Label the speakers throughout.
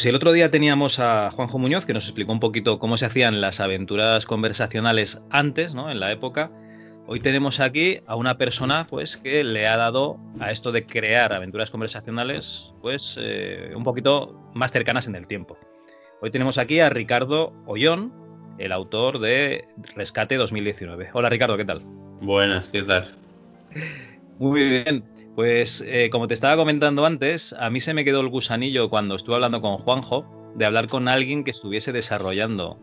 Speaker 1: Pues el otro día teníamos a Juanjo Muñoz que nos explicó un poquito cómo se hacían las aventuras conversacionales antes, ¿no? En la época. Hoy tenemos aquí a una persona, pues, que le ha dado a esto de crear aventuras conversacionales, pues, eh, un poquito más cercanas en el tiempo. Hoy tenemos aquí a Ricardo Ollón, el autor de Rescate 2019. Hola Ricardo, ¿qué tal?
Speaker 2: Buenas, ¿qué tal?
Speaker 1: Muy bien. Pues eh, como te estaba comentando antes, a mí se me quedó el gusanillo cuando estuve hablando con Juanjo de hablar con alguien que estuviese desarrollando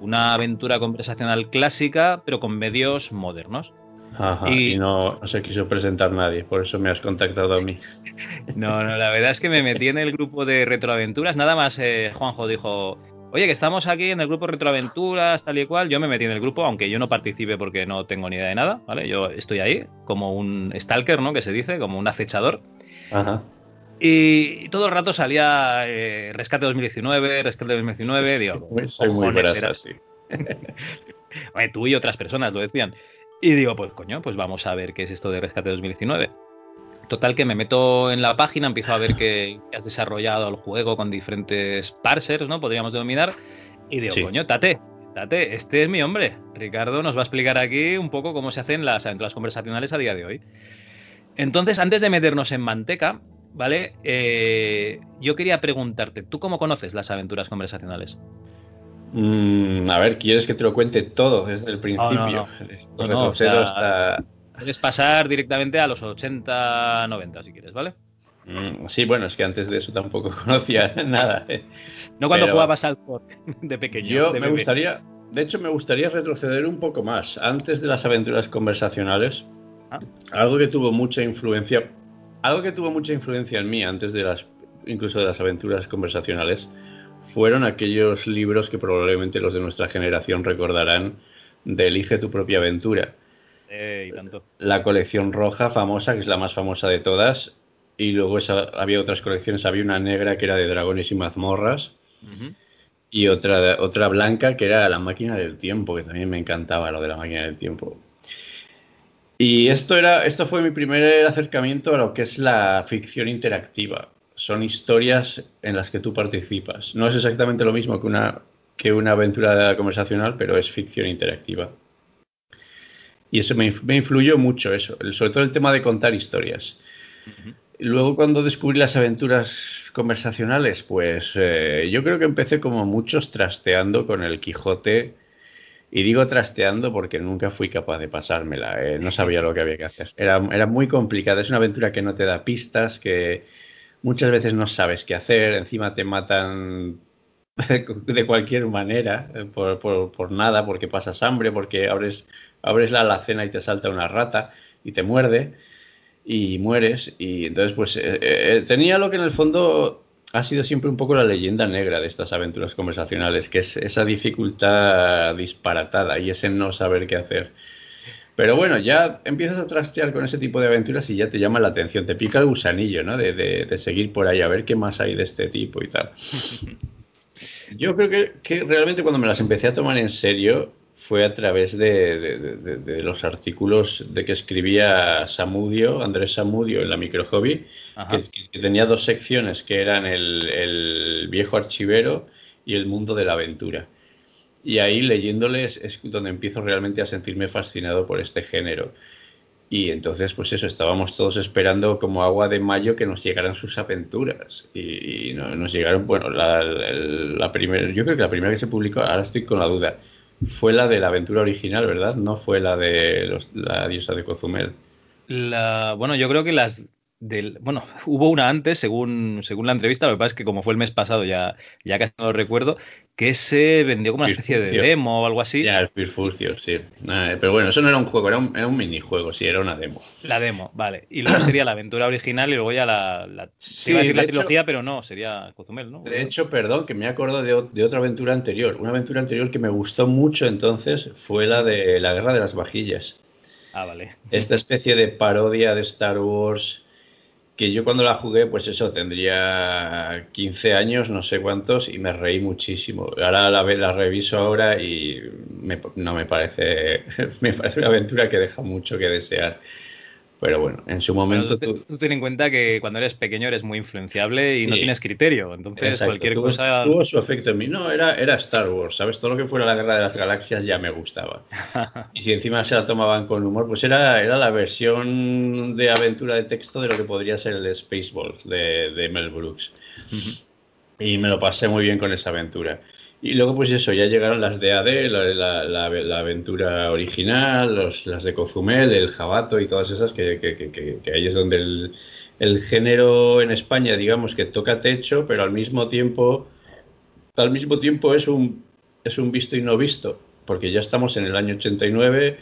Speaker 1: una aventura conversacional clásica, pero con medios modernos.
Speaker 2: Ajá, y, no, no, se quiso presentar nadie, por eso me has contactado a mí.
Speaker 1: No, no, la verdad es que me metí en el grupo de retroaventuras. Nada más eh, Juanjo dijo, oye, que estamos aquí en el grupo Retroaventuras, tal y cual. Yo me metí en el grupo, aunque yo no participe porque no tengo ni idea de nada, ¿vale? Yo estoy ahí como un stalker, ¿no? Que se dice, como un acechador. Ajá. Y todo el rato salía eh, Rescate 2019, Rescate 2019, digo,
Speaker 2: soy muy grasa, sí.
Speaker 1: tú y otras personas lo decían. Y digo, pues coño, pues vamos a ver qué es esto de Rescate 2019. Total que me meto en la página, empiezo a ver que, has desarrollado el juego con diferentes parsers, ¿no? Podríamos denominar. Y digo, coño, Tate, Tate, este es mi hombre. Ricardo nos va a explicar aquí un poco cómo se hacen las aventuras conversacionales a día de hoy. Entonces, antes de meternos en manteca, ¿vale? Eh, yo quería preguntarte, ¿tú cómo conoces las aventuras conversacionales?
Speaker 2: Mm, a ver, ¿quieres que te lo cuente todo desde el principio?
Speaker 1: No, no, hasta Puedes pasar directamente a los 80, 90 si quieres, ¿vale?
Speaker 2: Mm, sí, bueno, es que antes de eso tampoco conocía nada. ¿eh?
Speaker 1: No cuando jugabas al de pequeño.
Speaker 2: Yo me gustaría, de hecho, me gustaría retroceder un poco más. Antes de las aventuras conversacionales, ah. algo que tuvo mucha influencia, algo que tuvo mucha influencia en mí antes de las, incluso de las aventuras conversacionales, fueron aquellos libros que probablemente los de nuestra generación recordarán de Elige tu propia aventura
Speaker 1: eh,
Speaker 2: la colección roja famosa, que es la más famosa de todas. Y luego había otras colecciones. Había una negra que era de dragones y mazmorras. Y otra, otra blanca que era la máquina del tiempo, que también me encantaba lo de la máquina del tiempo. Y esto, era, esto fue mi primer acercamiento a lo que es la ficción interactiva. Son historias en las que tú participas. No es exactamente lo mismo que una, que una aventura conversacional, pero es ficción interactiva. Y eso me, influyó mucho, eso, sobre todo el tema de contar historias. Luego cuando descubrí las aventuras conversacionales, pues eh, yo creo que empecé como muchos trasteando con el Quijote. Y digo trasteando porque nunca fui capaz de pasármela, eh, no sabía lo que había que hacer. Era, era muy complicada, es una aventura que no te da pistas, que muchas veces no sabes qué hacer, encima te matan de cualquier manera, eh, por, por, nada, porque pasas hambre, porque abres abres la alacena y te salta una rata y te muerde y mueres. Y entonces, pues eh, eh, tenía lo que en el fondo ha sido siempre un poco la leyenda negra de estas aventuras conversacionales, que es esa dificultad disparatada y ese no saber qué hacer. Pero bueno, ya empiezas a trastear con ese tipo de aventuras y ya te llama la atención, te pica el gusanillo, ¿no? De, de, seguir por ahí a ver qué más hay de este tipo y tal. Yo creo que, que realmente cuando me las empecé a tomar en serio, fue a través de, los artículos de que escribía Samudio, Andrés Samudio en la Micro Hobby, que, tenía dos secciones que eran el, viejo archivero y el mundo de la aventura. Y ahí leyéndoles es donde empiezo realmente a sentirme fascinado por este género. Y entonces, pues eso, estábamos todos esperando como agua de mayo que nos llegaran sus aventuras. Y, nos llegaron, bueno, la, primera, yo creo que la primera que se publicó, ahora estoy con la duda, fue la de la aventura original, ¿verdad? No fue la de la diosa de Cozumel.
Speaker 1: La, bueno, yo creo que las del, bueno, hubo una antes, según, según la entrevista, lo que pasa es que como fue el mes pasado, ya, ya casi no lo recuerdo, que se vendió como una especie de demo o algo así.
Speaker 2: Ya, el Firfurcio, sí. pero bueno, eso no era un juego, era un, era un, minijuego, sí, era una demo.
Speaker 1: La demo, vale. Y luego sería la aventura original y luego ya la, la,
Speaker 2: sí, iba a decir
Speaker 1: la trilogía, pero no, sería Cozumel, ¿no?
Speaker 2: De hecho, perdón, que me acuerdo de, de, otra aventura anterior. Una aventura anterior que me gustó mucho entonces fue la de la Guerra de las Vajillas.
Speaker 1: Ah, vale.
Speaker 2: Esta especie de parodia de Star Wars que yo cuando la jugué, pues eso, tendría 15 años, no sé cuántos, y me reí muchísimo. Ahora la, la reviso ahora y no me parece, me parece una aventura que deja mucho que desear. Pero bueno, en su momento.
Speaker 1: Tú, ten en cuenta que cuando eres pequeño eres muy influenciable y no tienes criterio. Entonces, cualquier cosa.
Speaker 2: Tuvo su efecto en mí. No, era, era Star Wars, ¿sabes? Todo lo que fuera la guerra de las galaxias ya me gustaba. y si encima se la tomaban con humor, pues era, era la versión de aventura de texto de lo que podría ser el Spaceballs de, de Mel Brooks. Y me lo pasé muy bien con esa aventura. Y luego, pues eso, ya llegaron las de AD, la, la, aventura original, las de Cozumel, el Jabato y todas esas, que, que, que, que ahí es donde el, el, género en España, digamos, que toca techo, pero al mismo tiempo, al mismo tiempo es un, es un visto y no visto, porque ya estamos en el año 89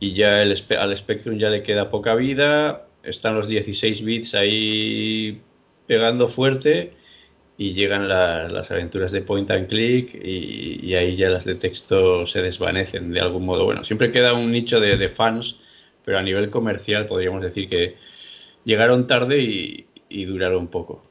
Speaker 2: y ya el, al Spectrum ya le queda poca vida, están los 16 bits ahí pegando fuerte y llegan las aventuras de point and click y, ahí ya las de texto se desvanecen de algún modo. Bueno, siempre queda un nicho de, fans, pero a nivel comercial podríamos decir que llegaron tarde y, duraron poco.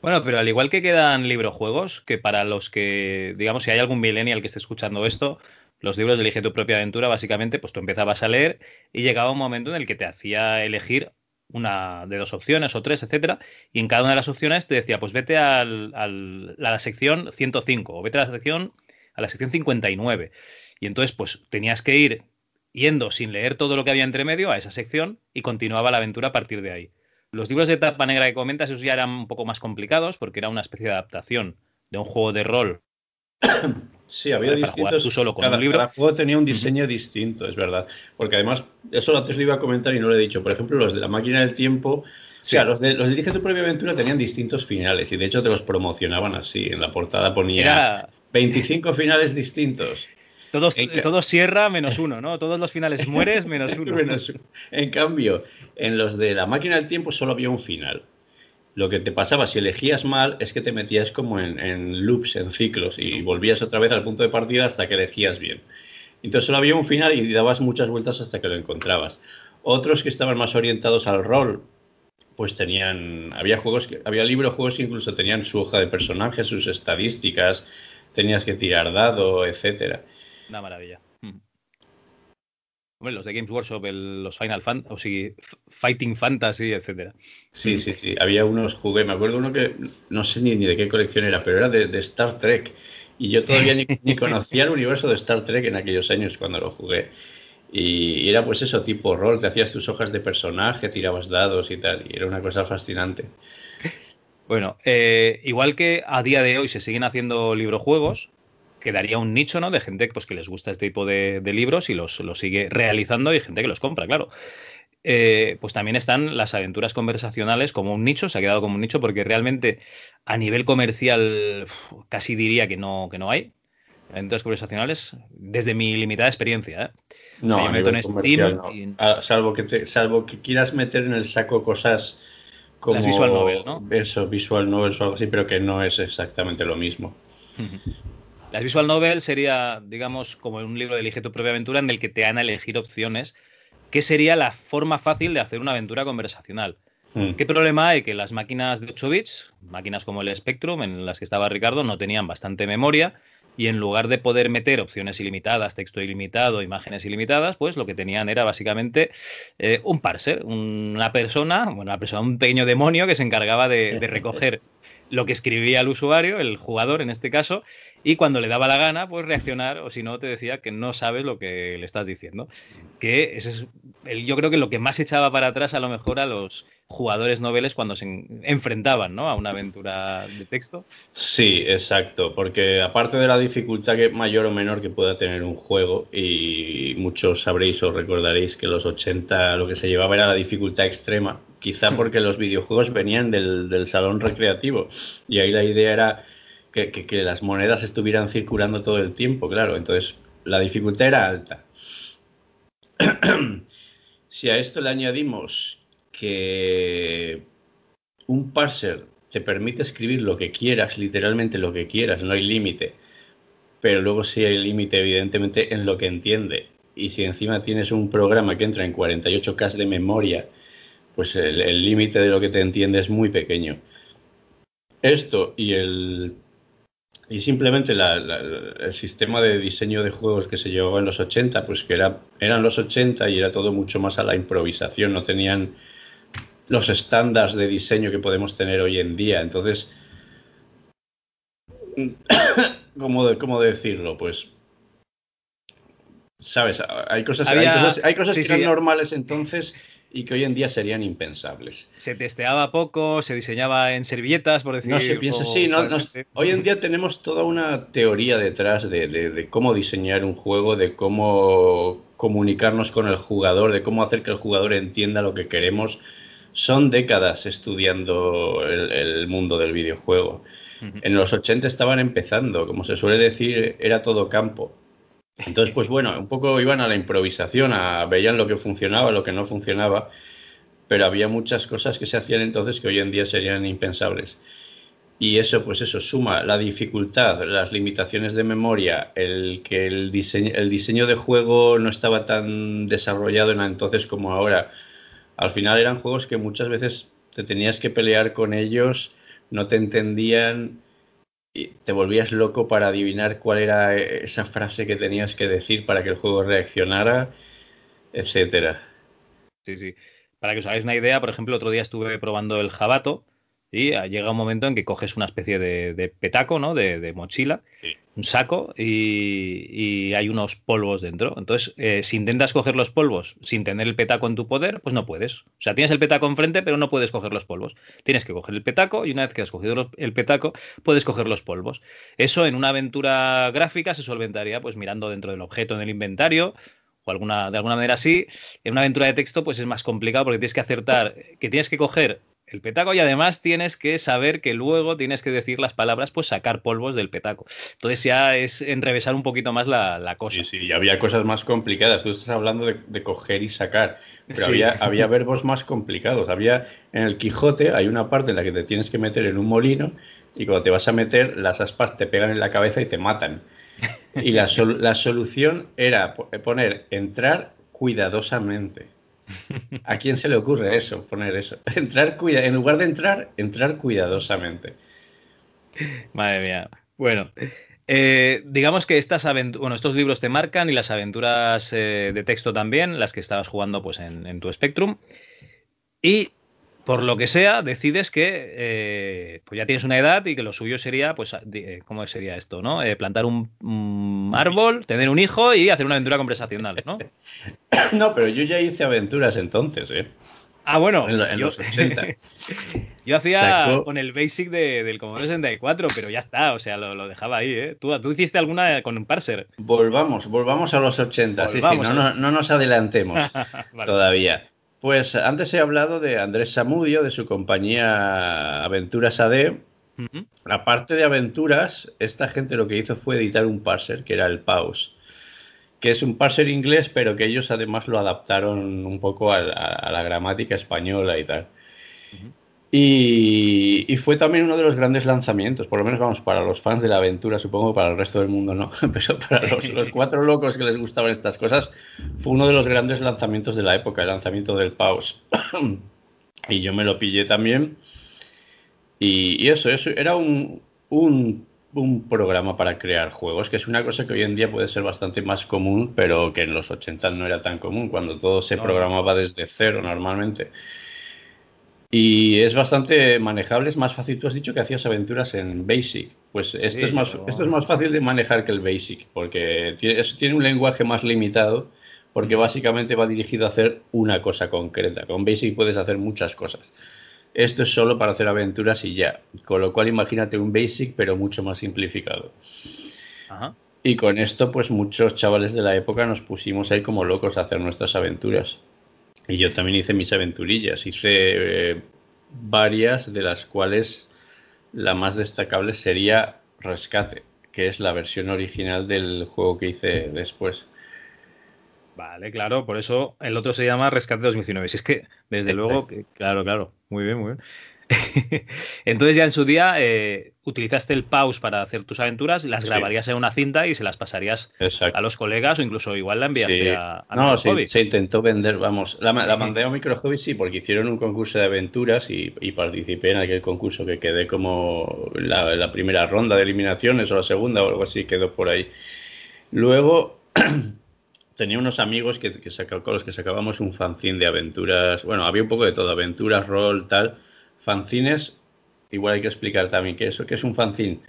Speaker 1: Bueno, pero al igual que quedan librojuegos, que para los que, digamos, si hay algún millennial que esté escuchando esto, los libros de Elige tu propia aventura, básicamente, pues tú empezabas a leer y llegaba un momento en el que te hacía elegir una de dos opciones o tres, etcétera, y en cada una de las opciones te decía, pues vete al, a la sección 105 o vete a la sección a la sección 59. Y entonces, pues tenías que ir yendo sin leer todo lo que había entre medio a esa sección y continuaba la aventura a partir de ahí. Los libros de tapa negra que comentas, esos ya eran un poco más complicados porque era una especie de adaptación de un juego de rol
Speaker 2: Sí, había distintos.
Speaker 1: Tú solo con
Speaker 2: cada,
Speaker 1: un libro.
Speaker 2: cada juego tenía un diseño distinto, es verdad. Porque además, eso antes lo iba a comentar y no lo he dicho. Por ejemplo, los de la máquina del tiempo. Sí. O sea, los de, los de Dirige tu propia aventura tenían distintos finales y de hecho te los promocionaban así. En la portada ponía Era... 25 finales distintos.
Speaker 1: Todos, todos sierra menos uno, ¿no? Todos los finales mueres menos uno.
Speaker 2: menos uno. En cambio, en los de la máquina del tiempo solo había un final lo que te pasaba si elegías mal es que te metías como en, loops, en ciclos, y volvías otra vez al punto de partida hasta que elegías bien. Entonces solo había un final y dabas muchas vueltas hasta que lo encontrabas. Otros que estaban más orientados al rol, pues tenían, había juegos, que, había libros, juegos que incluso tenían su hoja de personajes, sus estadísticas, tenías que tirar dado, etcétera.
Speaker 1: Una maravilla. Hombre, los de Games Workshop, el, los Final Fantasy, o sí, Fighting Fantasy, etcétera.
Speaker 2: Sí, sí, sí. Había unos, jugué, me acuerdo uno que no sé ni, ni de qué colección era, pero era de, de Star Trek. Y yo todavía ni, ni, conocía el universo de Star Trek en aquellos años cuando lo jugué. Y, y, era pues eso, tipo rol, te hacías tus hojas de personaje, tirabas dados y tal. Y era una cosa fascinante.
Speaker 1: Bueno, eh, igual que a día de hoy se siguen haciendo librojuegos, quedaría un nicho ¿no? de gente pues, que les gusta este tipo de, de libros y los, los, sigue realizando y gente que los compra, claro. Eh, pues también están las aventuras conversacionales como un nicho, se ha quedado como un nicho porque realmente a nivel comercial casi diría que no, que no hay aventuras conversacionales desde mi limitada experiencia. ¿eh?
Speaker 2: No, o sea, yo meto en Steam no. y... ah, salvo, que te, salvo que quieras meter en el saco cosas como
Speaker 1: las visual novel, ¿no?
Speaker 2: Eso, visual novels o algo así, pero que no es exactamente lo mismo.
Speaker 1: Las visual novel sería, digamos, como un libro de Elige tu propia aventura en el que te han a elegir opciones, que sería la forma fácil de hacer una aventura conversacional. Mm. ¿Qué problema hay? Que las máquinas de 8 bits, máquinas como el Spectrum, en las que estaba Ricardo, no tenían bastante memoria y en lugar de poder meter opciones ilimitadas, texto ilimitado, imágenes ilimitadas, pues lo que tenían era básicamente eh, un parser, una persona, bueno, una persona, un pequeño demonio que se encargaba de, de recoger lo que escribía el usuario, el jugador en este caso, y cuando le daba la gana, pues reaccionar, o si no, te decía que no sabes lo que le estás diciendo. Que ese es, yo creo que lo que más echaba para atrás a lo mejor a los jugadores noveles cuando se enfrentaban ¿no? a una aventura de texto.
Speaker 2: Sí, exacto, porque aparte de la dificultad que mayor o menor que pueda tener un juego, y muchos sabréis o recordaréis que los 80 lo que se llevaba era la dificultad extrema, quizá porque los videojuegos venían del, salón recreativo, y ahí la idea era que, que las monedas estuvieran circulando todo el tiempo, claro, entonces la dificultad era alta. si a esto le añadimos que un parser te permite escribir lo que quieras, literalmente lo que quieras, no hay límite, pero luego sí hay límite evidentemente en lo que entiende. Y si encima tienes un programa que entra en 48K de memoria, pues el límite de lo que te entiende es muy pequeño. Esto y el y simplemente el sistema de diseño de juegos que se llevaba en los 80, pues que era, eran los 80 y era todo mucho más a la improvisación, no tenían los estándares de diseño que podemos tener hoy en día. Entonces, ¿cómo, cómo decirlo? Pues, ¿sabes? Hay cosas, hay cosas, que son normales entonces y que hoy en día serían impensables.
Speaker 1: Se testeaba poco, se diseñaba en servilletas, por decir.
Speaker 2: No se piensa, sí, no, hoy en día tenemos toda una teoría detrás de, de, cómo diseñar un juego, de cómo comunicarnos con el jugador, de cómo hacer que el jugador entienda lo que queremos. Son décadas estudiando el, mundo del videojuego. En los 80 estaban empezando, como se suele decir, era todo campo. Entonces, pues bueno, un poco iban a la improvisación, a, veían lo que funcionaba, lo que no funcionaba, pero había muchas cosas que se hacían entonces que hoy en día serían impensables. Y eso, pues eso, suma la dificultad, las limitaciones de memoria, el que el diseño, el diseño de juego no estaba tan desarrollado en entonces como ahora. Al final eran juegos que muchas veces te tenías que pelear con ellos, no te entendían, y te volvías loco para adivinar cuál era esa frase que tenías que decir para que el juego reaccionara, etcétera.
Speaker 1: Sí, sí. Para que os hagáis una idea, por ejemplo, otro día estuve probando el jabato y llega un momento en que coges una especie de, petaco, ¿no? De, mochila, un saco y, hay unos polvos dentro. Entonces, eh, si intentas coger los polvos sin tener el petaco en tu poder, pues no puedes. O sea, tienes el petaco enfrente, pero no puedes coger los polvos. Tienes que coger el petaco y una vez que has cogido el petaco, puedes coger los polvos. Eso en una aventura gráfica se solventaría pues mirando dentro del objeto en el inventario o alguna, de alguna manera así. En una aventura de texto, pues es más complicado porque tienes que acertar, que tienes que coger el petaco y además tienes que saber que luego tienes que decir las palabras, pues sacar polvos del petaco. Entonces ya es enrevesar un poquito más la, cosa.
Speaker 2: Sí, sí, había cosas más complicadas. Tú estás hablando de, coger y sacar, pero había, había verbos más complicados. Había en el Quijote, hay una parte en la que te tienes que meter en un molino y cuando te vas a meter, las aspas te pegan en la cabeza y te matan. Y la, la solución era poner entrar cuidadosamente. ¿A quién se le ocurre eso, poner eso? Entrar cuida en lugar de entrar, entrar cuidadosamente.
Speaker 1: Madre mía. Bueno, eh, digamos que estas bueno, estos libros te marcan y las aventuras eh, de texto también, las que estabas jugando pues, en, en tu Spectrum. Y por lo que sea, decides que eh, pues ya tienes una edad y que lo suyo sería, pues, eh, ¿cómo sería esto? ¿no? Eh, plantar un, árbol, tener un hijo y hacer una aventura conversacional, ¿no?
Speaker 2: No, pero yo ya hice aventuras entonces, ¿eh?
Speaker 1: Ah, bueno.
Speaker 2: En, los 80.
Speaker 1: yo hacía con el Basic del Commodore 64, pero ya está, o sea, lo, dejaba ahí, ¿eh? ¿Tú, ¿Tú, hiciste alguna con un parser?
Speaker 2: Volvamos, volvamos a los 80, sí, sí, no, no, nos adelantemos todavía. Pues antes he hablado de Andrés Samudio, de su compañía Aventuras AD. Aparte de aventuras, esta gente lo que hizo fue editar un parser, que era el Pause, que es un parser inglés, pero que ellos además lo adaptaron un poco a, la gramática española y tal. Y, fue también uno de los grandes lanzamientos, por lo menos vamos, para los fans de la aventura, supongo para el resto del mundo no, pero para los, cuatro locos que les gustaban estas cosas, fue uno de los grandes lanzamientos de la época, el lanzamiento del Pause. y yo me lo pillé también. Y, eso, eso era un, un, un, programa para crear juegos, que es una cosa que hoy en día puede ser bastante más común, pero que en los 80 no era tan común, cuando todo se programaba desde cero normalmente. Y es bastante manejable, es más fácil. Tú has dicho que hacías aventuras en Basic. Pues esto, es más, esto es más fácil de manejar que el Basic, porque tiene, tiene un lenguaje más limitado, porque básicamente va dirigido a hacer una cosa concreta. Con Basic puedes hacer muchas cosas. Esto es solo para hacer aventuras y ya. Con lo cual imagínate un Basic, pero mucho más simplificado. Y con esto, pues muchos chavales de la época nos pusimos ahí como locos a hacer nuestras aventuras. Y yo también hice mis aventurillas. Hice eh, varias, de las cuales la más destacable sería Rescate, que es la versión original del juego que hice después.
Speaker 1: Vale, claro, por eso el otro se llama Rescate 2019. Si es que, desde luego, claro, claro, muy bien, muy bien. Entonces ya en su día eh, utilizaste el pause para hacer tus aventuras, las grabarías en una cinta y se las pasarías a los colegas o incluso igual la enviaste a,
Speaker 2: No, se intentó vender, vamos, la, mandé a Micro Hobby sí, porque hicieron un concurso de aventuras y, participé en aquel concurso que quedé como la, la, primera ronda de eliminaciones o la segunda o algo así, quedó por ahí. Luego tenía unos amigos que, que con los que sacábamos un fanzine de aventuras, bueno, había un poco de todo, aventuras, rol, tal fanzines, igual hay que explicar también qué es, qué es un fanzine.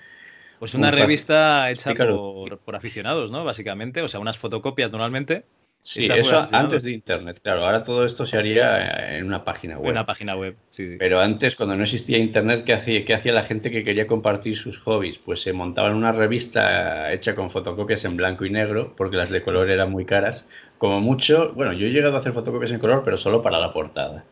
Speaker 1: Pues una revista hecha por, aficionados, ¿no? Básicamente, o sea, unas fotocopias normalmente.
Speaker 2: Sí, eso antes de Internet, claro. Ahora todo esto se haría en una página web.
Speaker 1: Una página web, sí.
Speaker 2: Pero antes, cuando no existía Internet, ¿qué hacía, ¿qué hacía la gente que quería compartir sus hobbies? Pues se montaban una revista hecha con fotocopias en blanco y negro, porque las de color eran muy caras. Como mucho, bueno, yo he llegado a hacer fotocopias en color, pero solo para la portada.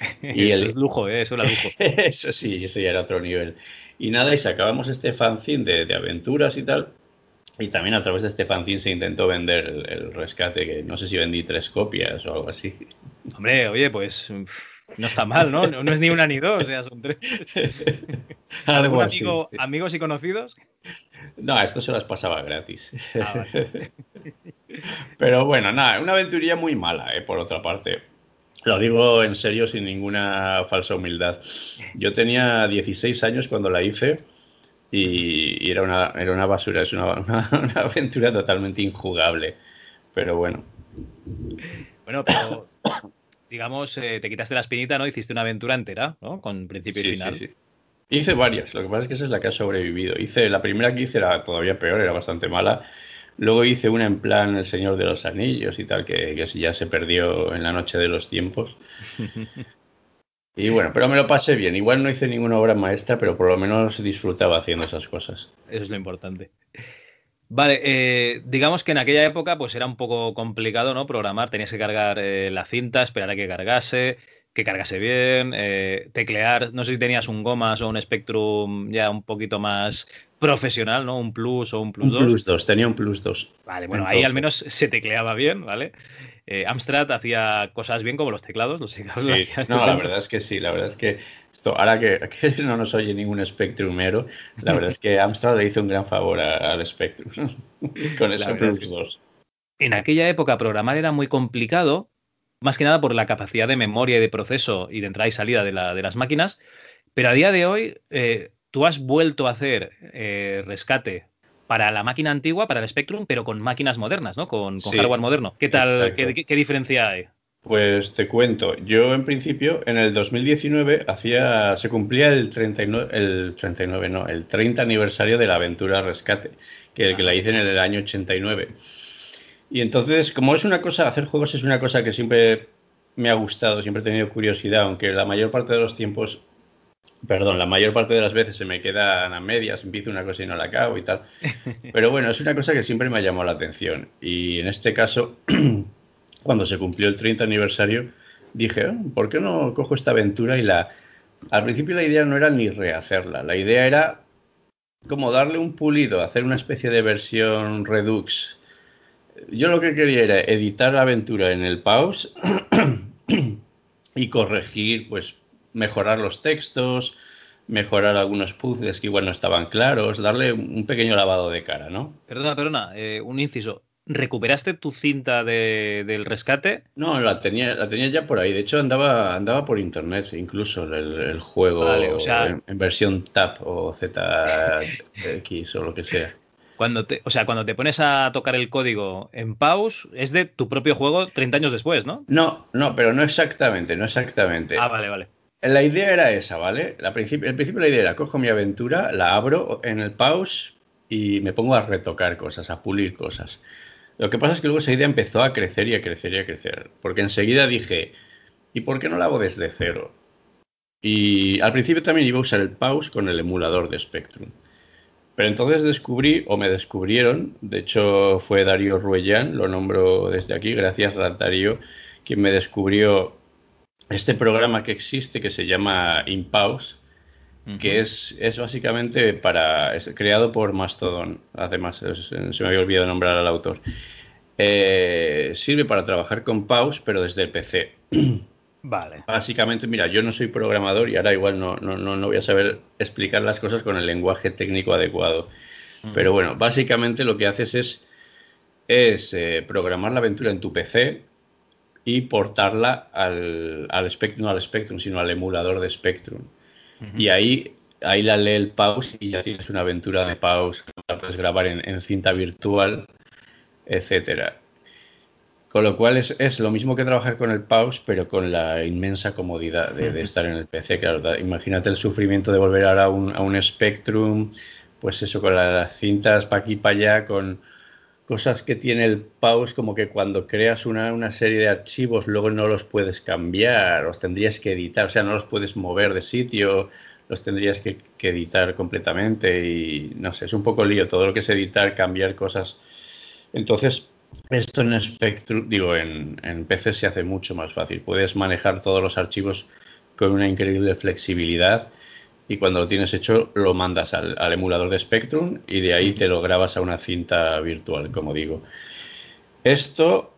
Speaker 1: Y eso es lujo, ¿eh? eso era lujo.
Speaker 2: eso sí, eso ya era otro nivel. Y nada, y sacábamos este fanzine de, aventuras y tal. Y también a través de este fanzine se intentó vender el, rescate, que no sé si vendí tres copias o algo así.
Speaker 1: Hombre, oye, pues no está mal, ¿no? No, es ni una ni dos, o sea, son tres. ¿Algún amigo, amigos y conocidos?
Speaker 2: No, esto se las pasaba gratis. Ah, Pero bueno, nada, una aventuría muy mala, ¿eh? por otra parte. Lo digo en serio, sin ninguna falsa humildad. Yo tenía 16 años cuando la hice y, era, una, era una basura, es una, aventura totalmente injugable. Pero bueno.
Speaker 1: Bueno, pero digamos, eh, te quitaste la espinita, ¿no? Hiciste una aventura entera, ¿no? Con principio y final. Sí, sí.
Speaker 2: Hice varias, lo que pasa es que esa es la que ha sobrevivido. Hice, la primera que hice era todavía peor, era bastante mala. Luego hice una en plan El Señor de los Anillos y tal, que, ya se perdió en la noche de los tiempos. Y bueno, pero me lo pasé bien. Igual no hice ninguna obra maestra, pero por lo menos disfrutaba haciendo esas cosas.
Speaker 1: Eso es lo importante. Vale, eh, digamos que en aquella época pues era un poco complicado, ¿no? Programar, tenías que cargar eh, la cinta, esperar a que cargase, que cargase bien, eh, teclear, no sé si tenías un Gomas o un Spectrum ya un poquito más profesional, ¿no? Un Plus o un Plus 2.
Speaker 2: Un Plus 2, tenía un Plus 2.
Speaker 1: Vale, bueno, ahí al menos se tecleaba bien, ¿vale? Eh, Amstrad hacía cosas bien como los teclados. Los teclados
Speaker 2: sí, no, la verdad es que sí, la verdad es que esto, ahora que, no nos oye ningún Spectrumero, la verdad es que Amstrad le hizo un gran favor al Spectrum con ese Plus 2.
Speaker 1: En aquella época programar era muy complicado, más que nada por la capacidad de memoria y de proceso y de entrada y salida de, la, de las máquinas, pero a día de hoy eh, tú has vuelto a hacer eh, rescate para la máquina antigua, para el Spectrum, pero con máquinas modernas, ¿no? Con, hardware moderno. ¿Qué tal? Qué, diferencia hay?
Speaker 2: Pues te cuento, yo en principio en el 2019 hacía, se cumplía el 39, el 39 no, el 30 aniversario de la aventura Rescate, que, que la hice en el año 89. Y entonces, como es una cosa, hacer juegos es una cosa que siempre me ha gustado, siempre he tenido curiosidad, aunque la mayor parte de los tiempos Perdón, la mayor parte de las veces se me quedan a medias, empiezo una cosa y no la acabo y tal. Pero bueno, es una cosa que siempre me ha llamado la atención. Y en este caso, cuando se cumplió el 30 aniversario, dije, oh, ¿por qué no cojo esta aventura y la... Al principio la idea no era ni rehacerla, la idea era como darle un pulido, hacer una especie de versión redux. Yo lo que quería era editar la aventura en el pause y corregir pues mejorar los textos, mejorar algunos puzzles que igual no estaban claros, darle un pequeño lavado de cara, ¿no?
Speaker 1: Perdona, perdona, eh, un inciso. ¿Recuperaste tu cinta del rescate?
Speaker 2: No, la tenía, la tenía ya por ahí. De hecho, andaba, andaba por internet, incluso el, juego o sea, en, versión TAP o ZX o lo que sea.
Speaker 1: Cuando te, o sea, cuando te pones a tocar el código en pause, es de tu propio juego 30 años después, ¿no?
Speaker 2: No, no, pero no exactamente, no exactamente.
Speaker 1: Ah, vale, vale.
Speaker 2: La idea era esa, ¿vale? La el principio la idea era, cojo mi aventura, la abro en el pause y me pongo a retocar cosas, a pulir cosas. Lo que pasa es que luego esa idea empezó a crecer y a crecer y a crecer. Porque enseguida dije, ¿y por qué no la hago desde cero? Y al principio también iba a usar el pause con el emulador de Spectrum. Pero entonces descubrí, o me descubrieron, de hecho fue Darío Ruellán, lo nombro desde aquí, gracias a Darío, quien me descubrió este programa que existe que se llama InPause, que es, es básicamente para. Es creado por Mastodon, además, se me había olvidado nombrar al autor. Eh, sirve para trabajar con Pause, pero desde el PC.
Speaker 1: Vale.
Speaker 2: Básicamente, mira, yo no soy programador y ahora igual no, no, no, voy a saber explicar las cosas con el lenguaje técnico adecuado. Pero bueno, básicamente lo que haces es, es eh, programar la aventura en tu PC y portarla al, al Spectrum, no al Spectrum, sino al emulador de Spectrum. Y ahí, ahí la lee el pause y ya tienes una aventura de pause la puedes grabar en, cinta virtual, etcétera. Con lo cual es, es, lo mismo que trabajar con el pause, pero con la inmensa comodidad de, estar en el PC. Claro, imagínate el sufrimiento de volver ahora a un, a un Spectrum, pues eso, con las cintas para aquí y para allá, con cosas que tiene el pause, como que cuando creas una, una, serie de archivos, luego no los puedes cambiar, los tendrías que editar, o sea, no los puedes mover de sitio, los tendrías que, editar completamente y no sé, es un poco lío todo lo que es editar, cambiar cosas. Entonces, esto en Spectrum, digo, en, en PC se hace mucho más fácil. Puedes manejar todos los archivos con una increíble flexibilidad y cuando lo tienes hecho lo mandas al, emulador de Spectrum y de ahí te lo grabas a una cinta virtual, como digo. Esto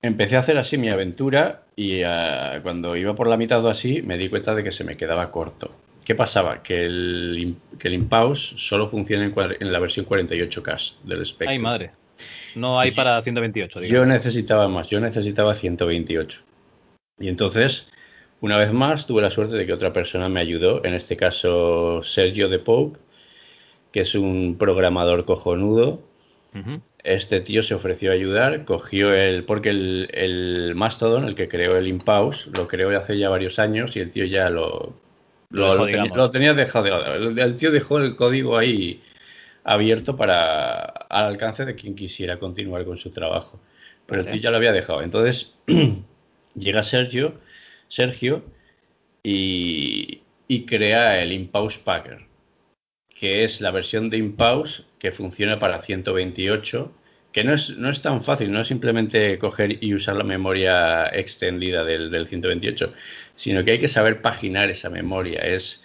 Speaker 2: empecé a hacer así mi aventura y ah, cuando iba por la mitad o así me di cuenta de que se me quedaba corto. ¿Qué pasaba? Que el, que el Impause solo funciona en, la versión 48K del Spectrum.
Speaker 1: Ay, madre. No hay para 128.
Speaker 2: Digamos. Yo necesitaba más, yo necesitaba 128. Y entonces una vez más, tuve la suerte de que otra persona me ayudó, en este caso Sergio de Pope, que es un programador cojonudo. Este tío se ofreció a ayudar, cogió el. Porque el, Mastodon, el que creó el Impause, lo creó hace ya varios años y el tío ya lo. Lo, tenía, dejado de lado. El, tío dejó el código ahí abierto para al alcance de quien quisiera continuar con su trabajo. Pero el tío ya lo había dejado. Entonces llega Sergio Sergio, y, crea el Impause Packer, que es la versión de Impause que funciona para 128, que no es, no es tan fácil, no es simplemente coger y usar la memoria extendida del, 128, sino que hay que saber paginar esa memoria. Es,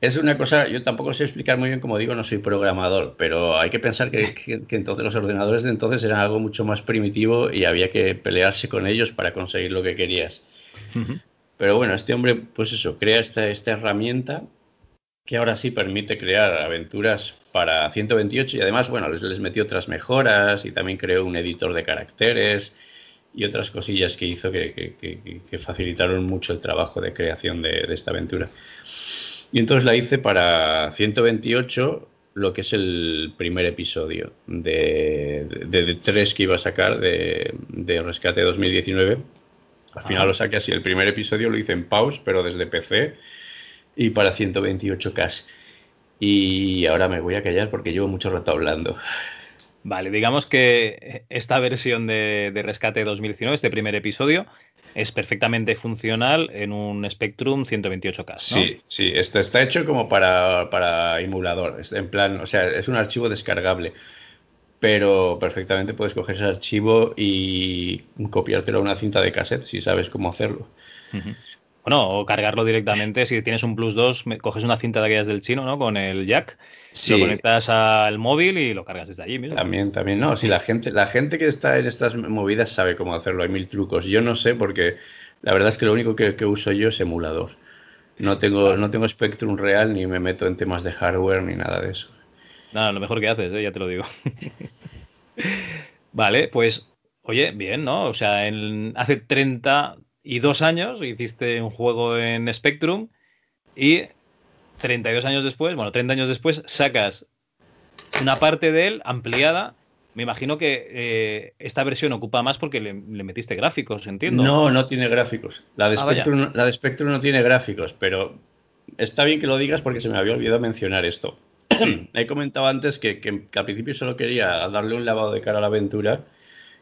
Speaker 2: es una cosa, yo tampoco sé explicar muy bien, como digo, no soy programador, pero hay que pensar que, que, entonces los ordenadores de entonces eran algo mucho más primitivo y había que pelearse con ellos para conseguir lo que querías. Pero bueno, este hombre, pues eso, crea esta, esta herramienta que ahora sí permite crear aventuras para 128 y además, bueno, les, les metió otras mejoras y también creó un editor de caracteres y otras cosillas que hizo que, facilitaron mucho el trabajo de creación de, esta aventura. Y entonces la hice para 128, lo que es el primer episodio de, de, tres que iba a sacar de, de Rescate 2019 al final lo saqué así. El primer episodio lo hice en pause, pero desde PC y para 128K. Y ahora me voy a callar porque llevo mucho rato hablando.
Speaker 1: Vale, digamos que esta versión de, Rescate 2019, este primer episodio, es perfectamente funcional en un Spectrum 128K.
Speaker 2: Sí, sí, esto está hecho como para, para emulador. En plan, o sea, es un archivo descargable pero perfectamente puedes coger ese archivo y copiártelo a una cinta de cassette si sabes cómo hacerlo.
Speaker 1: Bueno, o cargarlo directamente. Si tienes un Plus 2, coges una cinta de aquellas del chino, ¿no? Con el jack, lo conectas al móvil y lo cargas desde allí mismo.
Speaker 2: También, también. No, si la gente, la gente que está en estas movidas sabe cómo hacerlo. Hay mil trucos. Yo no sé porque la verdad es que lo único que, uso yo es emulador. No tengo, no tengo Spectrum real ni me meto en temas de hardware ni nada de eso.
Speaker 1: Nada, lo mejor que haces, ¿eh? ya te lo digo. vale, pues, oye, bien, ¿no? O sea, en, hace 32 años hiciste un juego en Spectrum y 32 años después, bueno, 30 años después, sacas una parte de él ampliada. Me imagino que eh, esta versión ocupa más porque le, metiste gráficos, entiendo.
Speaker 2: No, no tiene gráficos. La de, ah, la de Spectrum no tiene gráficos, pero está bien que lo digas porque se me había olvidado mencionar esto. he comentado antes que, que, al principio solo quería darle un lavado de cara a la aventura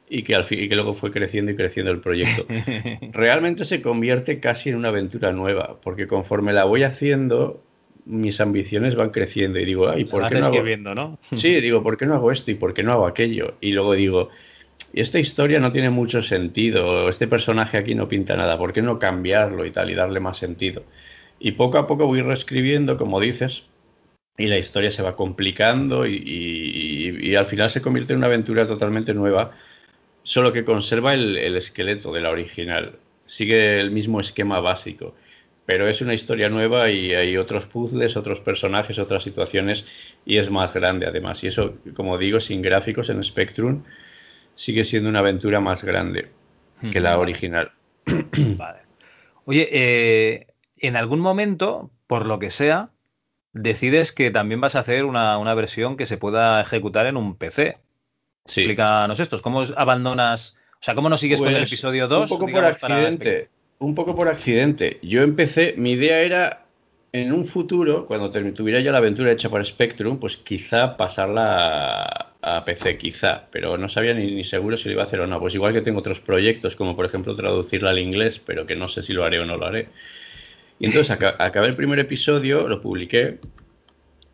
Speaker 2: y que, al fin, y que luego fue creciendo y creciendo el proyecto. Realmente se convierte casi en una aventura nueva, porque conforme la voy haciendo, mis ambiciones van creciendo y digo, ay, ¿por qué no
Speaker 1: hago... ¿no?
Speaker 2: sí, digo, ¿por qué no hago esto y por qué no hago aquello? Y luego digo, esta historia no tiene mucho sentido, este personaje aquí no pinta nada, ¿por qué no cambiarlo y tal y darle más sentido? Y poco a poco voy reescribiendo, como dices, y la historia se va complicando y, al final se convierte en una aventura totalmente nueva solo que conserva el, esqueleto de la original. Sigue el mismo esquema básico, pero es una historia nueva y hay otros puzzles, otros personajes, otras situaciones y es más grande además. Y eso, como digo, sin gráficos en Spectrum, sigue siendo una aventura más grande que la original.
Speaker 1: Vale. Oye, eh, en algún momento, por lo que sea, decides que también vas a hacer una, una versión que se pueda ejecutar en un PC. Explícanos esto, ¿cómo abandonas, o sea, cómo no sigues con el pues, episodio 2?
Speaker 2: Un poco por accidente, un poco por accidente. Yo empecé, mi idea era en un futuro, cuando tuviera ya la aventura hecha para Spectrum, pues quizá pasarla a, PC, quizá, pero no sabía ni, seguro si lo iba a hacer o no. Pues igual que tengo otros proyectos, como por ejemplo traducirla al inglés, pero que no sé si lo haré o no lo haré. Y entonces acabé el primer episodio, lo publiqué,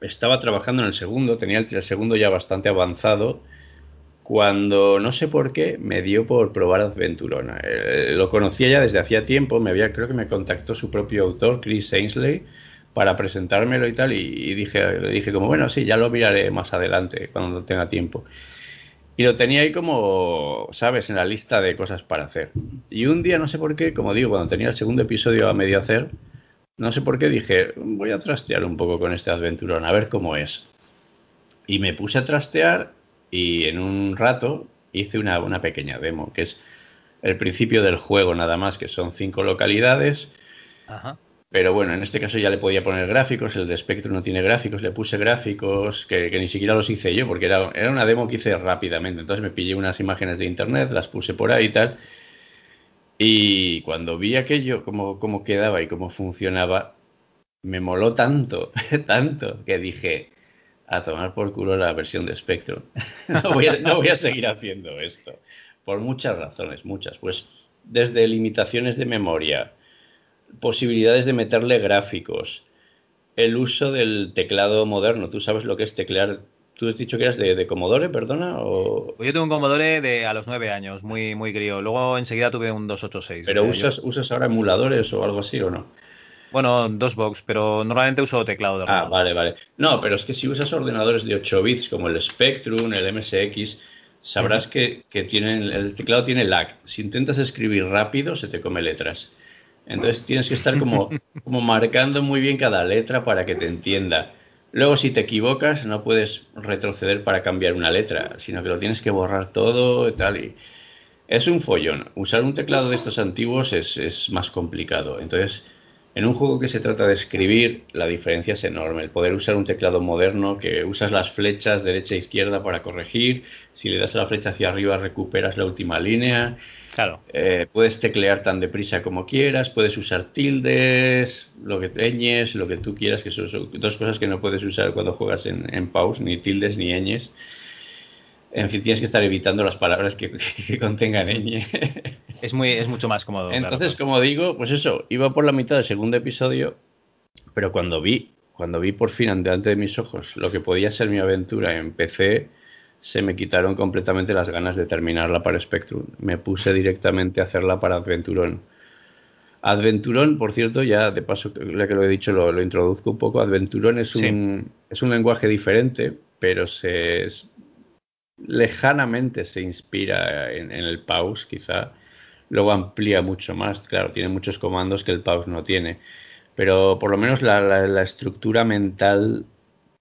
Speaker 2: estaba trabajando en el segundo, tenía el segundo ya bastante avanzado cuando no sé por qué me dio por probar Adventurona. Eh, lo conocía ya desde hacía tiempo, me había, creo que me contactó su propio autor, Chris Ainsley, para presentármelo y tal, y, dije, le dije como, bueno, sí, ya lo miraré más adelante, cuando tenga tiempo. Y lo tenía ahí como, sabes, en la lista de cosas para hacer. Y un día, no sé por qué, como digo, cuando tenía el segundo episodio a medio hacer, no sé por qué dije, voy a trastear un poco con este Adventurón, a ver cómo es. Y me puse a trastear y en un rato hice una, una, pequeña demo, que es el principio del juego nada más, que son cinco localidades. Pero bueno, en este caso ya le podía poner gráficos, el de Spectrum no tiene gráficos, le puse gráficos que, ni siquiera los hice yo, porque era, era, una demo que hice rápidamente. Entonces me pillé unas imágenes de internet, las puse por ahí y tal. Y cuando vi aquello, cómo, cómo quedaba y cómo funcionaba, me moló tanto, tanto, que dije, a tomar por culo la versión de Spectrum. no, voy a, seguir haciendo esto. Por muchas razones, muchas. Pues desde limitaciones de memoria, posibilidades de meterle gráficos, el uso del teclado moderno. ¿Tú sabes lo que es teclear? ¿Tú has dicho que eras de, de Commodore, perdona? O...
Speaker 1: Pues yo tuve un Commodore de a los nueve años, muy, muy crío. Luego enseguida tuve un 286.
Speaker 2: ¿Pero usas, usas ahora emuladores o algo así o no?
Speaker 1: Bueno, dos box, pero normalmente uso teclado de
Speaker 2: Ah, vale, vale. No, pero es que si usas ordenadores de 8 bits como el Spectrum, el MSX, sabrás que, tienen, el teclado tiene lag. Si intentas escribir rápido, se te come letras. Entonces tienes que estar como, como marcando muy bien cada letra para que te entienda. Luego, si te equivocas, no puedes retroceder para cambiar una letra, sino que lo tienes que borrar todo y tal. Y es un follón. Usar un teclado de estos antiguos es, es más complicado. Entonces, en un juego que se trata de escribir, la diferencia es enorme. El poder usar un teclado moderno que usas las flechas derecha e izquierda para corregir. Si le das la flecha hacia arriba, recuperas la última línea.
Speaker 1: Claro.
Speaker 2: Eh, puedes teclear tan deprisa como quieras. Puedes usar tildes, lo que teñes, lo que tú quieras, que son, dos cosas que no puedes usar cuando juegas en, en pause, ni tildes ni ñes. En fin, tienes que estar evitando las palabras que, contengan ñ.
Speaker 1: Es, muy, es mucho más cómodo.
Speaker 2: Entonces, como digo, pues eso, iba por la mitad del segundo episodio, pero cuando vi, cuando vi por fin ante de mis ojos lo que podía ser mi aventura en PC, se me quitaron completamente las ganas de terminarla para Spectrum. Me puse directamente a hacerla para Adventurón. Adventurón, por cierto, ya de paso, ya que lo he dicho, lo, introduzco un poco. Adventurón es, un, es un lenguaje diferente, pero se, lejanamente se inspira en, el pause, quizá. Luego amplía mucho más, claro, tiene muchos comandos que el pause no tiene. Pero por lo menos la, estructura mental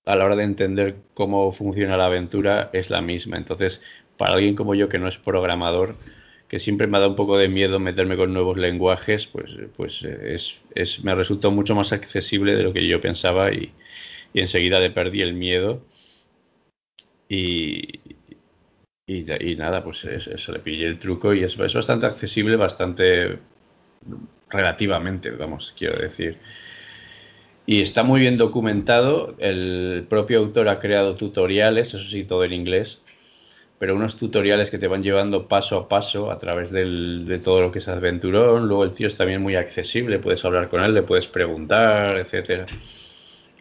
Speaker 2: a la hora de entender cómo funciona la aventura es la misma. Entonces, para alguien como yo que no es programador, que siempre me ha dado un poco de miedo meterme con nuevos lenguajes, pues, pues es, es, me resultó mucho más accesible de lo que yo pensaba y, y enseguida le perdí el miedo. Y, y, nada, pues eso, le pillé el truco y es, es bastante accesible, bastante relativamente, vamos, quiero decir. Y está muy bien documentado. El propio autor ha creado tutoriales, eso sí, todo en inglés, pero unos tutoriales que te van llevando paso a paso a través de todo lo que es Adventurón. Luego el tío es también muy accesible, puedes hablar con él, le puedes preguntar, etcétera.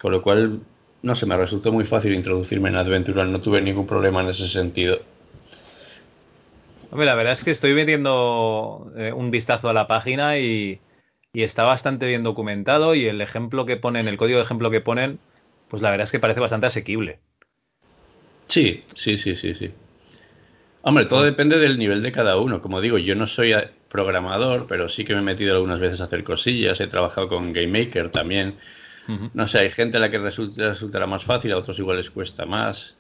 Speaker 2: Con lo cual, no sé, me resultó muy fácil introducirme en Adventurón, no tuve ningún problema en ese sentido.
Speaker 1: Hombre, la verdad es que estoy metiendo eh, un vistazo a la página y, y está bastante bien documentado y el ejemplo que ponen, el código de ejemplo que ponen, pues la verdad es que parece bastante asequible.
Speaker 2: Sí, sí, sí, sí, sí. Hombre, todo depende del nivel de cada uno. Como digo, yo no soy programador, pero sí que me he metido algunas veces a hacer cosillas. He trabajado con GameMaker también. No sé, hay gente a la que resulta, resultará más fácil, a otros igual les cuesta más.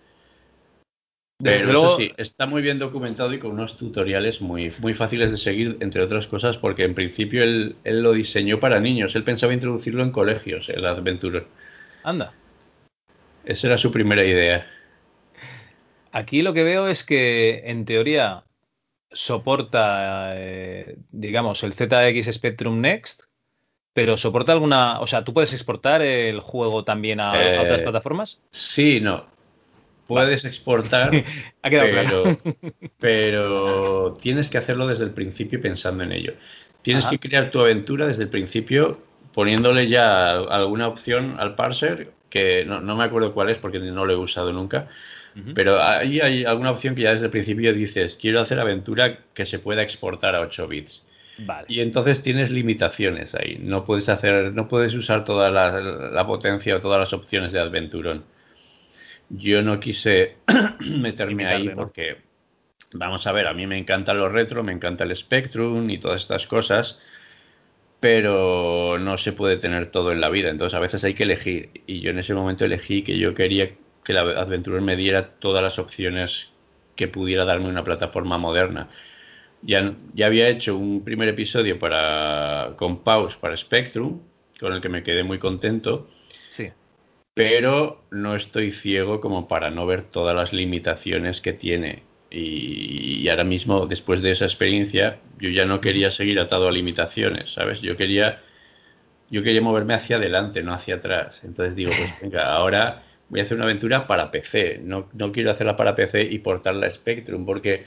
Speaker 2: Pero eso sí, está muy bien documentado y con unos tutoriales muy, muy fáciles de seguir, entre otras cosas, porque en principio él, él lo diseñó para niños. Él pensaba introducirlo en colegios, el Adventure.
Speaker 1: Anda.
Speaker 2: Esa era su primera idea.
Speaker 1: Aquí lo que veo es que, en teoría, soporta, eh, digamos, el ZX Spectrum Next, pero soporta alguna. O sea, ¿tú puedes exportar el juego también a, otras eh, plataformas?
Speaker 2: Sí, no. Puedes exportar, pero, pero tienes que hacerlo desde el principio pensando en ello. Tienes que crear tu aventura desde el principio poniéndole ya alguna opción al parser, que no, no me acuerdo cuál es porque no lo he usado nunca, pero ahí hay alguna opción que ya desde el principio dices, quiero hacer aventura que se pueda exportar a 8 bits. Y entonces tienes limitaciones ahí. No puedes hacer, no puedes usar toda la, potencia o todas las opciones de Adventurón. Yo no quise meterme ahí porque, vamos a ver, a mí me encanta lo retro, me encanta el Spectrum y todas estas cosas, pero no se puede tener todo en la vida. Entonces a veces hay que elegir. Y yo en ese momento elegí que yo quería que la Adventurer me diera todas las opciones que pudiera darme una plataforma moderna. Ya, ya había hecho un primer episodio para, con Pause para Spectrum, con el que me quedé muy contento.
Speaker 1: Sí.
Speaker 2: Pero no estoy ciego como para no ver todas las limitaciones que tiene. Y, y ahora mismo, después de esa experiencia, yo ya no quería seguir atado a limitaciones, ¿sabes? Yo quería, yo quería moverme hacia adelante, no hacia atrás. Entonces digo, pues venga, ahora voy a hacer una aventura para PC. No, quiero hacerla para PC y portarla a Spectrum porque,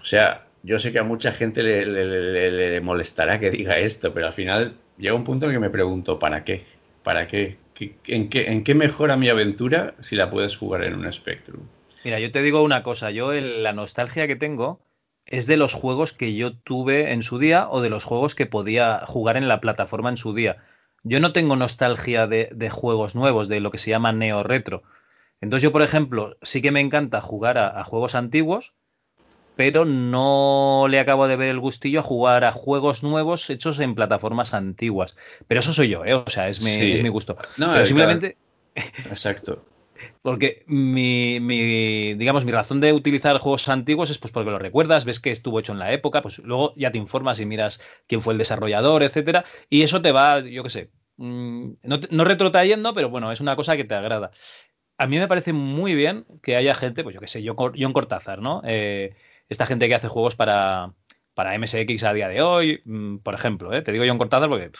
Speaker 2: o sea, yo sé que a mucha gente le, molestará que diga esto, pero al final llega un punto en que me pregunto, ¿para qué? ¿Para qué? en, qué ¿En qué mejora mi aventura si la puedes jugar en un Spectrum?
Speaker 1: Mira, yo te digo una cosa, yo la nostalgia que tengo es de los juegos que yo tuve en su día o de los juegos que podía jugar en la plataforma en su día yo no tengo nostalgia de, juegos nuevos, de lo que se llama neo retro. Entonces yo, por ejemplo, sí que me encanta jugar a, juegos antiguos, pero no le acabo de ver el gustillo a jugar a juegos nuevos hechos en plataformas antiguas. Pero eso soy yo, ¿eh? o sea, es mi, gusto. No, pero simplemente...
Speaker 2: Exacto.
Speaker 1: Porque mi, mi, digamos, mi razón de utilizar juegos antiguos es pues porque lo recuerdas, ves que estuvo hecho en la época, pues luego ya te informas y miras quién fue el desarrollador, etcétera, y eso te va, yo qué sé, mm, no, no retrotrayendo, pero bueno, es una cosa que te agrada. A mí me parece muy bien que haya gente, pues yo qué sé, yo John Cortázar, ¿no? Eh, esta gente que hace juegos para, para MSX a día de hoy, mm, por ejemplo, ¿eh? te digo John Cortázar porque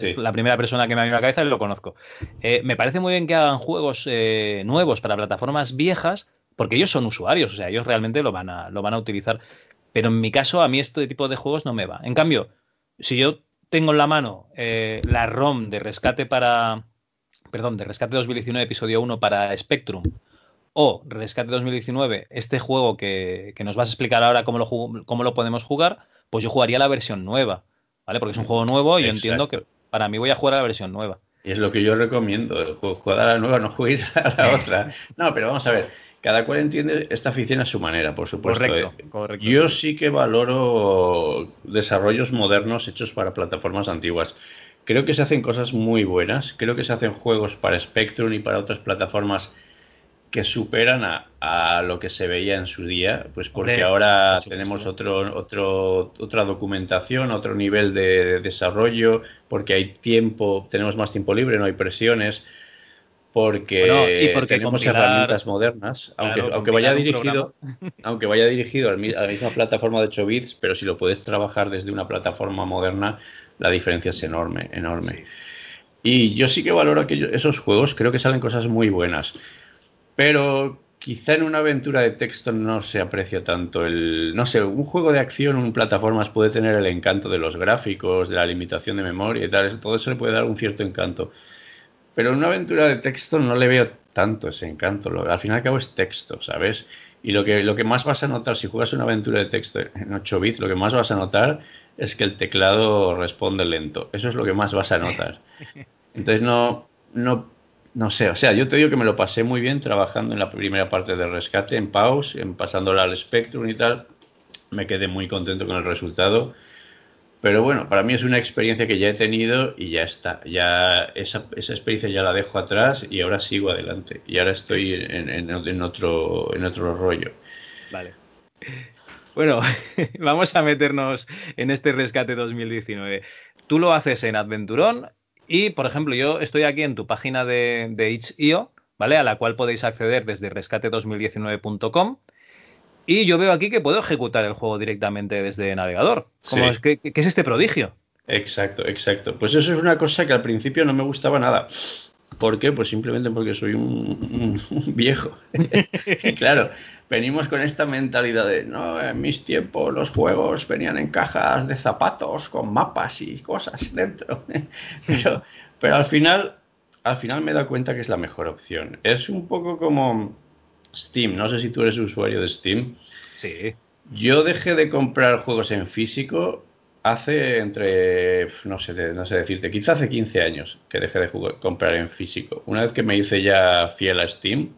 Speaker 1: es la primera persona que me ha venido a la cabeza y lo conozco. Eh, me parece muy bien que hagan juegos eh, nuevos para plataformas viejas, porque ellos son usuarios, o sea, ellos realmente lo van a, lo van a utilizar. Pero en mi caso, a mí este tipo de juegos no me va. En cambio, si yo tengo en la mano la ROM de rescate para. Perdón, de rescate 2019, episodio 1 para Spectrum, o Rescate 2019, este juego que, nos vas a explicar ahora cómo lo, cómo lo podemos jugar, pues yo jugaría la versión nueva, ¿vale? Porque es un juego nuevo y yo entiendo que para mí voy a jugar a la versión nueva.
Speaker 2: Y es lo que yo recomiendo, jugar a la nueva, no juguéis a la otra. No, pero vamos a ver, cada cual entiende esta afición a su manera, por supuesto.
Speaker 1: Correcto, ¿eh? correcto.
Speaker 2: Yo sí que valoro desarrollos modernos hechos para plataformas antiguas. Creo que se hacen cosas muy buenas, creo que se hacen juegos para Spectrum y para otras plataformas que superan a, lo que se veía en su día, pues porque ahora tenemos otro, otro, otra documentación, otro nivel de, desarrollo, porque hay tiempo, tenemos más tiempo libre, no hay presiones, porque, tenemos herramientas modernas, aunque, aunque vaya dirigido, aunque vaya dirigido a la misma plataforma de 8 bits, pero si lo puedes trabajar desde una plataforma moderna, la diferencia es enorme, enorme. Y yo sí que valoro aquellos, esos juegos, creo que salen cosas muy buenas. Pero quizá en una aventura de texto no se aprecia tanto el... No sé, un juego de acción en plataformas puede tener el encanto de los gráficos, de la limitación de memoria y tal, todo eso le puede dar un cierto encanto. Pero en una aventura de texto no le veo tanto ese encanto. al fin y al cabo es texto, ¿sabes? Y lo que, lo que más vas a notar si juegas una aventura de texto en 8 bits, lo que más vas a notar es que el teclado responde lento. Eso es lo que más vas a notar. Entonces no, no no sé, o sea, yo te digo que me lo pasé muy bien trabajando en la primera parte de rescate, en pause, en pasándola al Spectrum y tal. Me quedé muy contento con el resultado. Pero bueno, para mí es una experiencia que ya he tenido y ya está. Ya esa, esa experiencia ya la dejo atrás y ahora sigo adelante. Y ahora estoy en, en, otro, en otro rollo.
Speaker 1: Vale. Bueno, vamos a meternos en este rescate 2019. Tú lo haces en Adventurón y, por ejemplo, yo estoy aquí en tu página de, de itch.io, ¿vale? A la cual podéis acceder desde rescate2019.com. Y yo veo aquí que puedo ejecutar el juego directamente desde navegador. es, ¿qué, es este prodigio?
Speaker 2: Exacto, exacto. Pues eso es una cosa que al principio no me gustaba nada. ¿Por qué? Pues simplemente porque soy un, viejo. claro, venimos con esta mentalidad de, no, en mis tiempos los juegos venían en cajas de zapatos con mapas y cosas dentro. pero, pero al final, al final me he dado cuenta que es la mejor opción. Es un poco como Steam. No sé si tú eres usuario de Steam.
Speaker 1: Sí.
Speaker 2: Yo dejé de comprar juegos en físico hace entre, no sé, no sé decirte, quizá hace 15 años que dejé de comprar en físico. Una vez que me hice ya fiel a Steam,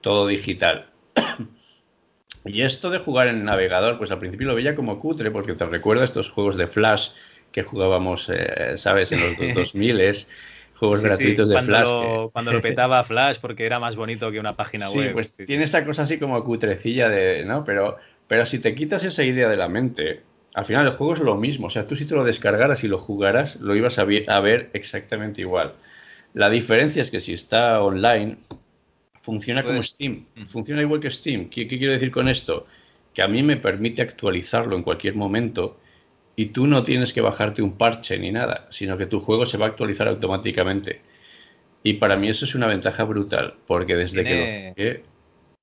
Speaker 2: todo digital. y esto de jugar en navegador, pues al principio lo veía como cutre, porque te recuerda estos juegos de Flash que jugábamos, eh, ¿sabes? En los 2000 es juegos gratuitos de Flash.
Speaker 1: Cuando lo petaba Flash porque era más bonito que una página web.
Speaker 2: Pues tiene esa cosa así como cutrecilla de, ¿no? Pero, pero si te quitas esa idea de la mente, al final el juego es lo mismo. O sea, tú si te lo descargaras y lo jugaras, lo ibas a, ver exactamente igual. La diferencia es que si está online, funciona como pues, Steam. Funciona igual que Steam. ¿Qué, quiero decir con esto? Que a mí me permite actualizarlo en cualquier momento y tú no tienes que bajarte un parche ni nada, sino que tu juego se va a actualizar automáticamente. Y para mí eso es una ventaja brutal, porque desde que lo saqué...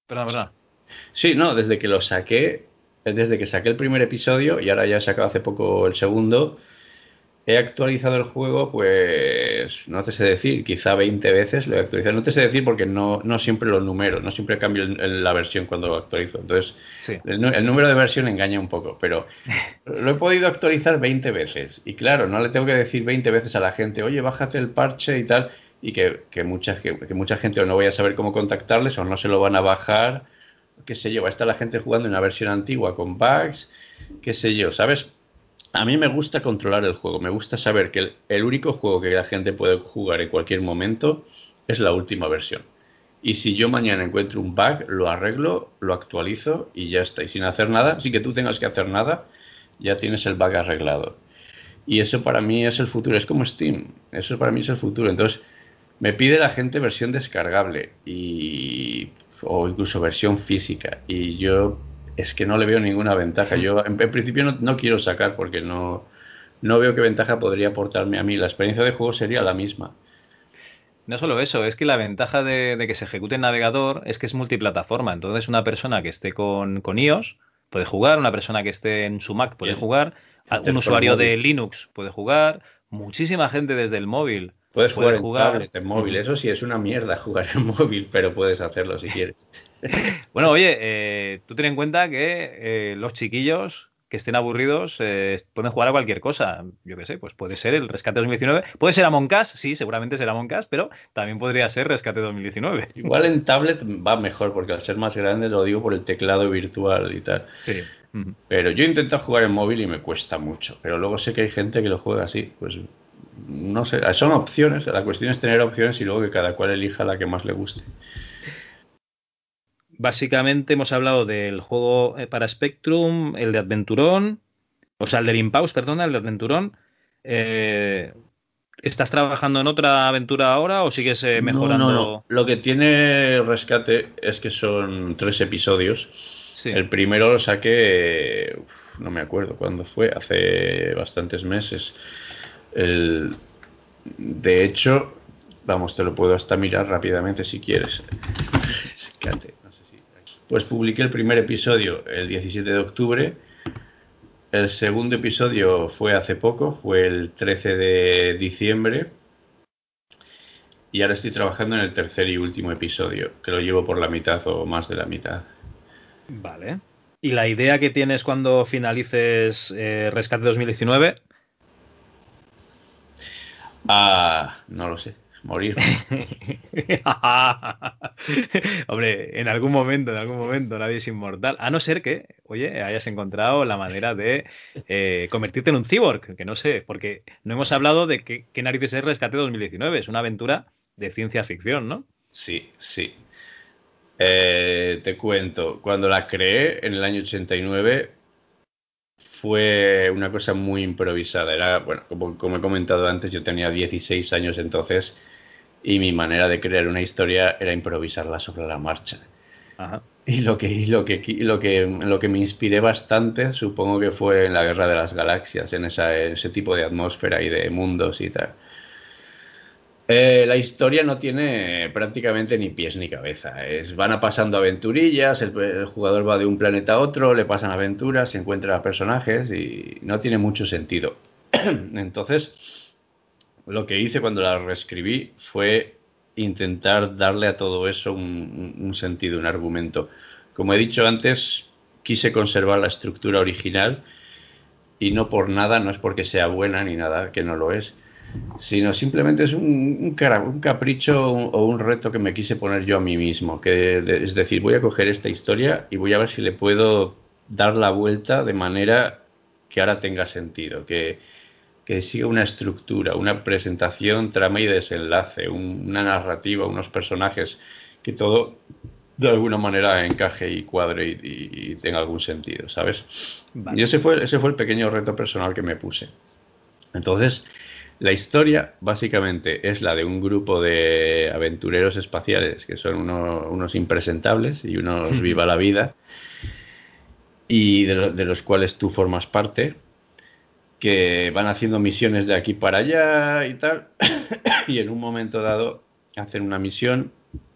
Speaker 1: Perdón, perdón.
Speaker 2: Sí, no, desde que lo saqué desde que saqué el primer episodio y ahora ya he sacado hace poco el segundo, he actualizado el juego, pues no te sé decir, quizá 20 veces lo he actualizado. No te sé decir porque no, no siempre lo numero, no siempre cambio la versión cuando lo actualizo. Entonces, el, número de versión engaña un poco, pero lo he podido actualizar 20 veces. Y claro, no le tengo que decir 20 veces a la gente, oye, bájate el parche y tal, y que, que, mucha, que, que mucha gente o no voy a saber cómo contactarles o no se lo van a bajar qué sé yo, va a la gente jugando en una versión antigua con bugs, qué sé yo, ¿sabes? A mí me gusta controlar el juego, me gusta saber que el, único juego que la gente puede jugar en cualquier momento es la última versión. Y si yo mañana encuentro un bug, lo arreglo, lo actualizo y ya está. Y sin hacer nada, sin que tú tengas que hacer nada, ya tienes el bug arreglado. Y eso para mí es el futuro, es como Steam, eso para mí es el futuro. Entonces, me pide la gente versión descargable y o incluso versión física. Y yo es que no le veo ninguna ventaja. Yo en, principio no, quiero sacar porque no, no veo qué ventaja podría aportarme a mí. La experiencia de juego sería la misma.
Speaker 1: No solo eso, es que la ventaja de, que se ejecute en navegador es que es multiplataforma. Entonces, una persona que esté con, con iOS puede jugar, una persona que esté en su Mac puede jugar, un usuario de Linux puede jugar, muchísima gente desde el móvil
Speaker 2: Puedes jugar, en tablet, en móvil. Eso sí es una mierda jugar en móvil, pero puedes hacerlo si quieres.
Speaker 1: bueno, oye, eh, tú ten en cuenta que eh, los chiquillos que estén aburridos eh, pueden jugar a cualquier cosa. Yo qué sé, pues puede ser el Rescate 2019. Puede ser Among Us, sí, seguramente será Among Us, pero también podría ser Rescate 2019.
Speaker 2: Igual en tablet va mejor, porque al ser más grande lo digo por el teclado virtual y tal.
Speaker 1: Sí.
Speaker 2: Pero yo intento jugar en móvil y me cuesta mucho. Pero luego sé que hay gente que lo juega así. Pues no sé, son opciones, la cuestión es tener opciones y luego que cada cual elija la que más le guste.
Speaker 1: Básicamente hemos hablado del juego eh, para Spectrum, el de Adventurón, o sea, el de Impulse, perdona, el de Adventurón. Eh, ¿Estás trabajando en otra aventura ahora o sigues eh, mejorando? No,
Speaker 2: Lo que tiene Rescate es que son tres episodios. El primero lo saqué, no me acuerdo cuándo fue, hace bastantes meses. El, de hecho, vamos, te lo puedo hasta mirar rápidamente si quieres. Pues publiqué el primer episodio el 17 de octubre. El segundo episodio fue hace poco, fue el 13 de diciembre. Y ahora estoy trabajando en el tercer y último episodio, que lo llevo por la mitad o más de la mitad.
Speaker 1: Vale. ¿Y la idea que tienes cuando finalices eh, Rescate 2019?
Speaker 2: Ah, no lo sé. Morir.
Speaker 1: Hombre, en algún momento, en algún momento nadie es inmortal. A no ser que, oye, hayas encontrado la manera de eh, convertirte en un cyborg, que no sé, porque no hemos hablado de qué, qué narices es Rescate 2019. Es una aventura de ciencia ficción, ¿no?
Speaker 2: Sí, sí. Eh, te cuento, cuando la creé en el año 89 fue una cosa muy improvisada. Era, bueno, como, como, he comentado antes, yo tenía 16 años entonces y mi manera de crear una historia era improvisarla sobre la marcha.
Speaker 1: Ajá.
Speaker 2: Y lo que, lo, que, lo, que, lo que me inspiré bastante, supongo que fue en la Guerra de las Galaxias, en, esa, en ese tipo de atmósfera y de mundos y tal. Eh, la historia no tiene prácticamente ni pies ni cabeza. Es, van a pasando aventurillas, el, el, jugador va de un planeta a otro, le pasan aventuras, se encuentra a personajes y no tiene mucho sentido. Entonces, lo que hice cuando la reescribí fue intentar darle a todo eso un sentido, un argumento. Como he dicho antes, quise conservar la estructura original y no por nada, no es porque sea buena ni nada, que no lo es sino simplemente es un, un, capricho o un reto que me quise poner yo a mí mismo. Que, es decir, voy a coger esta historia y voy a ver si le puedo dar la vuelta de manera que ahora tenga sentido, que, que siga una estructura, una presentación, trama y desenlace, un, una narrativa, unos personajes, que todo de alguna manera encaje y cuadre y, y, y tenga algún sentido, ¿sabes? Vale. Y ese fue, ese fue el pequeño reto personal que me puse. Entonces, la historia básicamente es la de un grupo de aventureros espaciales que son uno, unos impresentables y unos viva la vida y de, de, los cuales tú formas parte que van haciendo misiones de aquí para allá y tal y en un momento dado hacen una misión.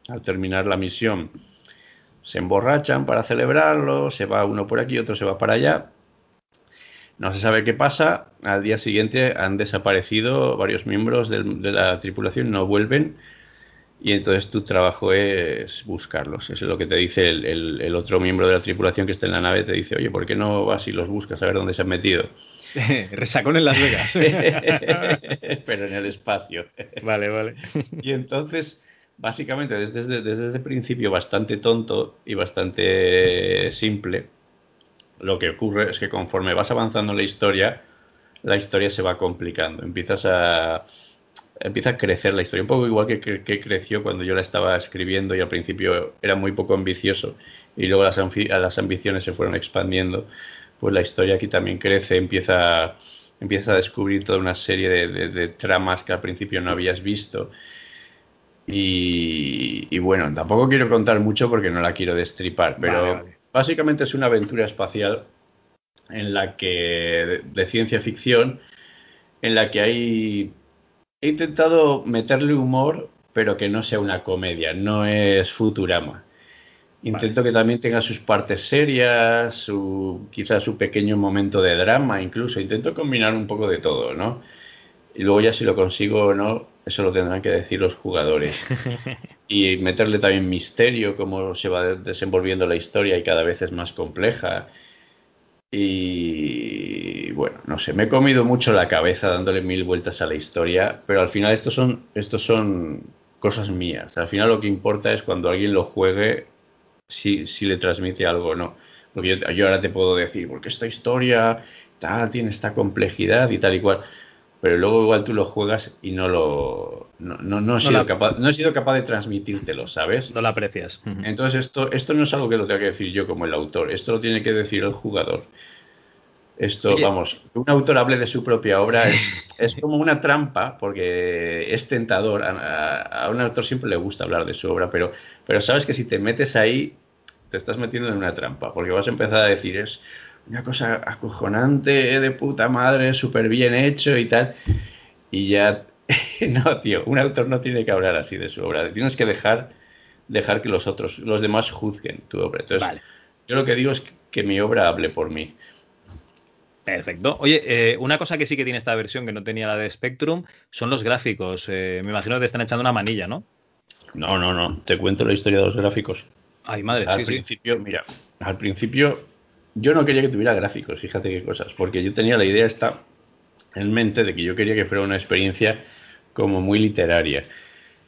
Speaker 2: Al terminar la misión se emborrachan para celebrarlo se va uno por aquí otro se va para allá no se sabe qué pasa. Al día siguiente han desaparecido varios miembros del, de la tripulación, no vuelven. Y entonces tu trabajo es buscarlos. Eso es lo que te dice el, el, el, otro miembro de la tripulación que está en la nave. Te dice, oye, ¿por qué no vas y los buscas a ver dónde se han metido?
Speaker 1: Resacón en Las Vegas.
Speaker 2: Pero en el espacio.
Speaker 1: Vale, vale.
Speaker 2: Y entonces, básicamente, desde, desde, desde el principio, bastante tonto y bastante simple, lo que ocurre es que conforme vas avanzando en la historia, la historia se va complicando. Empiezas a. Empieza a crecer la historia, un poco igual que, que, que creció cuando yo la estaba escribiendo y al principio era muy poco ambicioso y luego las, ambiciones se fueron expandiendo, pues la historia aquí también crece, empieza, empieza a descubrir toda una serie de, de, tramas que al principio no habías visto. Y, bueno, tampoco quiero contar mucho porque no la quiero destripar, pero. Básicamente es una aventura espacial en la que de ciencia ficción en la que hay he intentado meterle humor, pero que no sea una comedia, no es Futurama. Intento vale. que también tenga sus partes serias, su quizás su pequeño momento de drama, incluso intento combinar un poco de todo, ¿no? Y luego ya si lo consigo o no, eso lo tendrán que decir los jugadores. y meterle también misterio, cómo se va desenvolviendo la historia y cada vez es más compleja. Y bueno, no sé, me he comido mucho la cabeza dándole mil vueltas a la historia, pero al final estos son, estos son cosas mías. Al final lo que importa es cuando alguien lo juegue, si, si le transmite algo o no. Porque yo, yo ahora te puedo decir, porque esta historia tal, tiene esta complejidad y tal y cual pero luego igual tú lo juegas y no lo no, no, no, he, sido la... capaz, no he sido capaz de transmitírtelo, ¿sabes?
Speaker 1: No lo aprecias.
Speaker 2: Uh -huh. Entonces esto, esto no es algo que lo tenga que decir yo como el autor, esto lo tiene que decir el jugador. Esto, Oye. vamos, que un autor hable de su propia obra es, es como una trampa, porque es tentador. A, a, un autor siempre le gusta hablar de su obra, pero, pero sabes que si te metes ahí, te estás metiendo en una trampa, porque vas a empezar a decir, es, una cosa acojonante, de puta madre, súper bien hecho y tal. Y ya no, tío, un autor no tiene que hablar así de su obra. Tienes que dejar, dejar que los otros, los demás juzguen tu obra. Entonces, yo lo que digo es que mi obra hable por mí.
Speaker 1: Perfecto. Oye, eh, una cosa que sí que tiene esta versión que no tenía la de Spectrum son los gráficos. Eh, me imagino que te están echando una manilla, ¿no?
Speaker 2: No, no, no. Te cuento la historia de los gráficos.
Speaker 1: Ay, madre,
Speaker 2: al principio, mira, al principio yo no quería que tuviera gráficos, fíjate qué cosas, porque yo tenía la idea esta en mente de que yo quería que fuera una experiencia como muy literaria.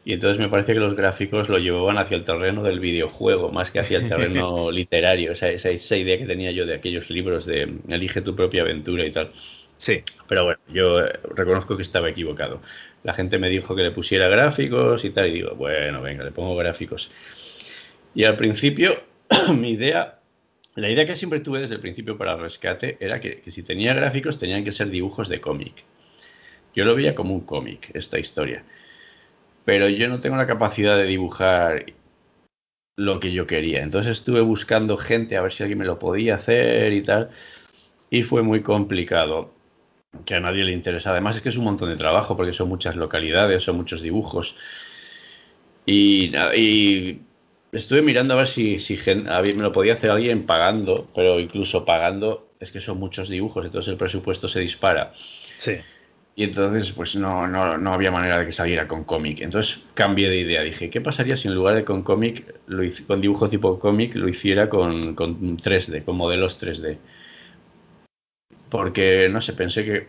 Speaker 2: Y entonces me parece que los gráficos lo llevaban hacia el terreno del videojuego, más que hacia el terreno literario. Esa, esa, esa, idea que tenía yo de aquellos libros de Elige tu propia aventura y tal.
Speaker 1: Sí.
Speaker 2: Pero bueno, yo eh, reconozco que estaba equivocado. La gente me dijo que le pusiera gráficos y tal, y digo, bueno, venga, le pongo gráficos. Y al principio, mi idea, la idea que siempre tuve desde el principio para el rescate era que, si tenía gráficos tenían que ser dibujos de cómic. Yo lo veía como un cómic, esta historia pero yo no tengo la capacidad de dibujar lo que yo quería. Entonces estuve buscando gente a ver si alguien me lo podía hacer y tal, y fue muy complicado, que a nadie le interesa. Además es que es un montón de trabajo porque son muchas localidades, son muchos dibujos. Y, estuve mirando a ver si, si me lo podía hacer alguien pagando, pero incluso pagando es que son muchos dibujos, entonces el presupuesto se dispara.
Speaker 1: Sí.
Speaker 2: Y entonces, pues no, no, no había manera de que saliera con cómic. Entonces cambié de idea. Dije, ¿qué pasaría si en lugar de con cómic, con dibujo tipo cómic, lo hiciera con, con 3D, con modelos 3D? Porque, no sé, pensé que,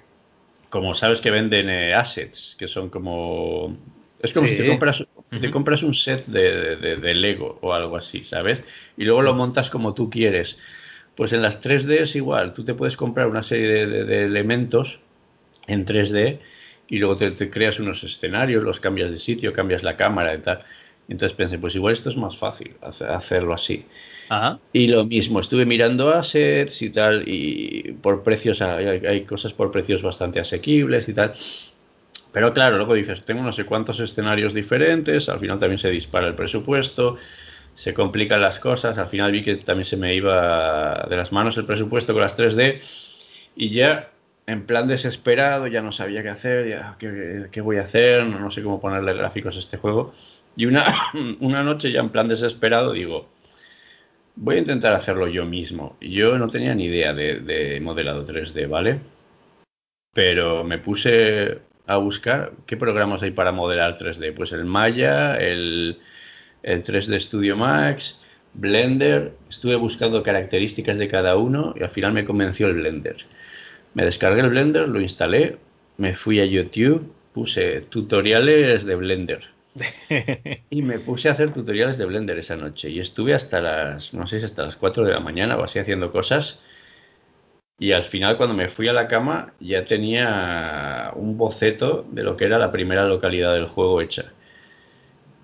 Speaker 2: como sabes que venden eh, assets, que son como... Es como si te compras, te compras un set de, de, Lego o algo así, ¿sabes? Y luego lo montas como tú quieres. Pues en las 3D es igual. Tú te puedes comprar una serie de elementos en 3D y luego te, creas unos escenarios, los cambias de sitio, cambias la cámara y tal. Entonces pensé, pues igual esto es más fácil hacerlo así. Y lo mismo, estuve mirando assets y tal, y por precios, hay, cosas por precios bastante asequibles y tal. Pero claro, luego dices, tengo no sé cuántos escenarios diferentes, al final también se dispara el presupuesto, se complican las cosas, al final vi que también se me iba de las manos el presupuesto con las 3D y ya en plan desesperado, ya no sabía qué hacer, ya qué, voy a hacer, no, sé cómo ponerle gráficos a este juego. Y una, una noche ya en plan desesperado digo, voy a intentar hacerlo yo mismo. Yo no tenía ni idea de, modelado 3D, ¿vale? Pero me puse a buscar qué programas hay para modelar 3D. Pues el Maya, el, el 3D Studio Max, Blender. Estuve buscando características de cada uno y al final me convenció el Blender. Me descargué el Blender, lo instalé, me fui a YouTube, puse tutoriales de Blender. y me puse a hacer tutoriales de Blender esa noche. Y estuve hasta las, no sé si hasta las 4 de la mañana o así haciendo cosas. Y al final, cuando me fui a la cama, ya tenía un boceto de lo que era la primera localidad del juego hecha.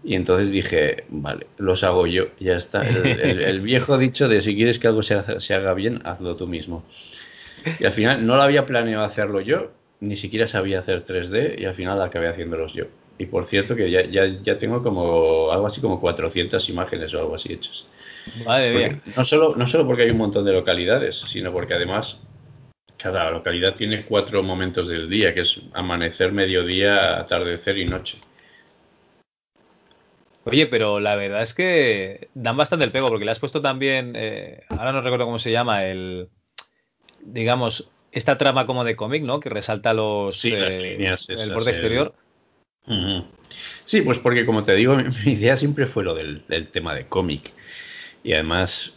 Speaker 2: Y entonces dije, vale, los hago yo, ya está. El, viejo dicho de si quieres que algo se, se haga bien, hazlo tú mismo. Y al final no lo había planeado hacerlo yo, ni siquiera sabía hacer 3D y al final acabé haciéndolos yo. Y por cierto que ya, ya, ya tengo como algo así como 400 imágenes o algo así hechas.
Speaker 1: Vale,
Speaker 2: No solo, no solo porque hay un montón de localidades, sino porque además cada localidad tiene cuatro momentos del día, que es amanecer, mediodía, atardecer y noche.
Speaker 1: Oye, pero la verdad es que dan bastante el pego, porque le has puesto también, eh, ahora no recuerdo cómo se llama, el, digamos, esta trama como de cómic, ¿no? Que resalta los
Speaker 2: sí, eh,
Speaker 1: el borde exterior.
Speaker 2: Sí, pues porque como te digo, mi, idea siempre fue lo del, tema de cómic. Y además,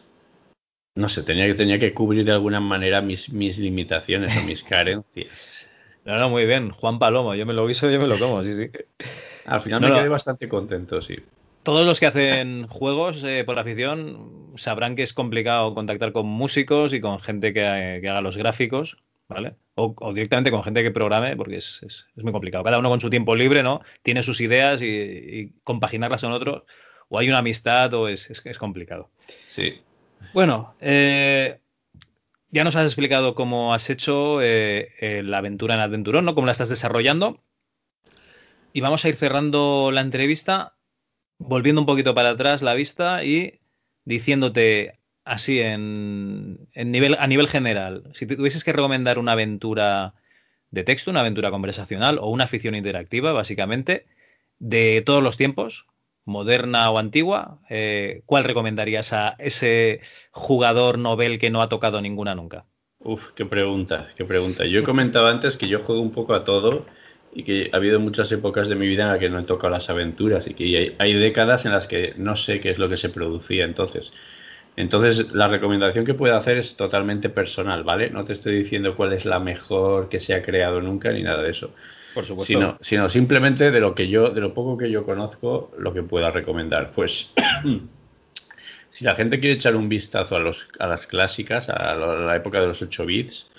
Speaker 2: no sé, tenía que, tenía que cubrir de alguna manera mis, mis limitaciones o mis carencias.
Speaker 1: No, no, muy bien. Juan Palomo, yo me lo viso, yo me lo como, sí, sí.
Speaker 2: Al final me quedé bastante contento, sí
Speaker 1: todos los que hacen juegos eh, por afición sabrán que es complicado contactar con músicos y con gente que, haga los gráficos, ¿vale? O, directamente con gente que programe, porque es, muy complicado. Cada uno con su tiempo libre, ¿no? Tiene sus ideas y, compaginarlas con otros, o hay una amistad o es, complicado.
Speaker 2: Sí.
Speaker 1: Bueno, eh, ya nos has explicado cómo has hecho eh, la aventura en Adventurón, ¿no? Cómo la estás desarrollando. Y vamos a ir cerrando la entrevista volviendo un poquito para atrás la vista y diciéndote así en, nivel, a nivel general, si tuvieses que recomendar una aventura de texto, una aventura conversacional o una ficción interactiva, básicamente, de todos los tiempos, moderna o antigua, eh, ¿cuál recomendarías a ese jugador novel que no ha tocado ninguna nunca?
Speaker 2: Uf, qué pregunta, qué pregunta. Yo he comentado antes que yo juego un poco a todo y que ha habido muchas épocas de mi vida en las que no he tocado las aventuras y que hay, décadas en las que no sé qué es lo que se producía entonces. Entonces, la recomendación que puedo hacer es totalmente personal, ¿vale? No te estoy diciendo cuál es la mejor que se ha creado nunca ni nada de eso. Sino, simplemente de lo que yo, de lo poco que yo conozco, lo que pueda recomendar. Pues si la gente quiere echar un vistazo a, los, a las clásicas, a la época de los 8 bits,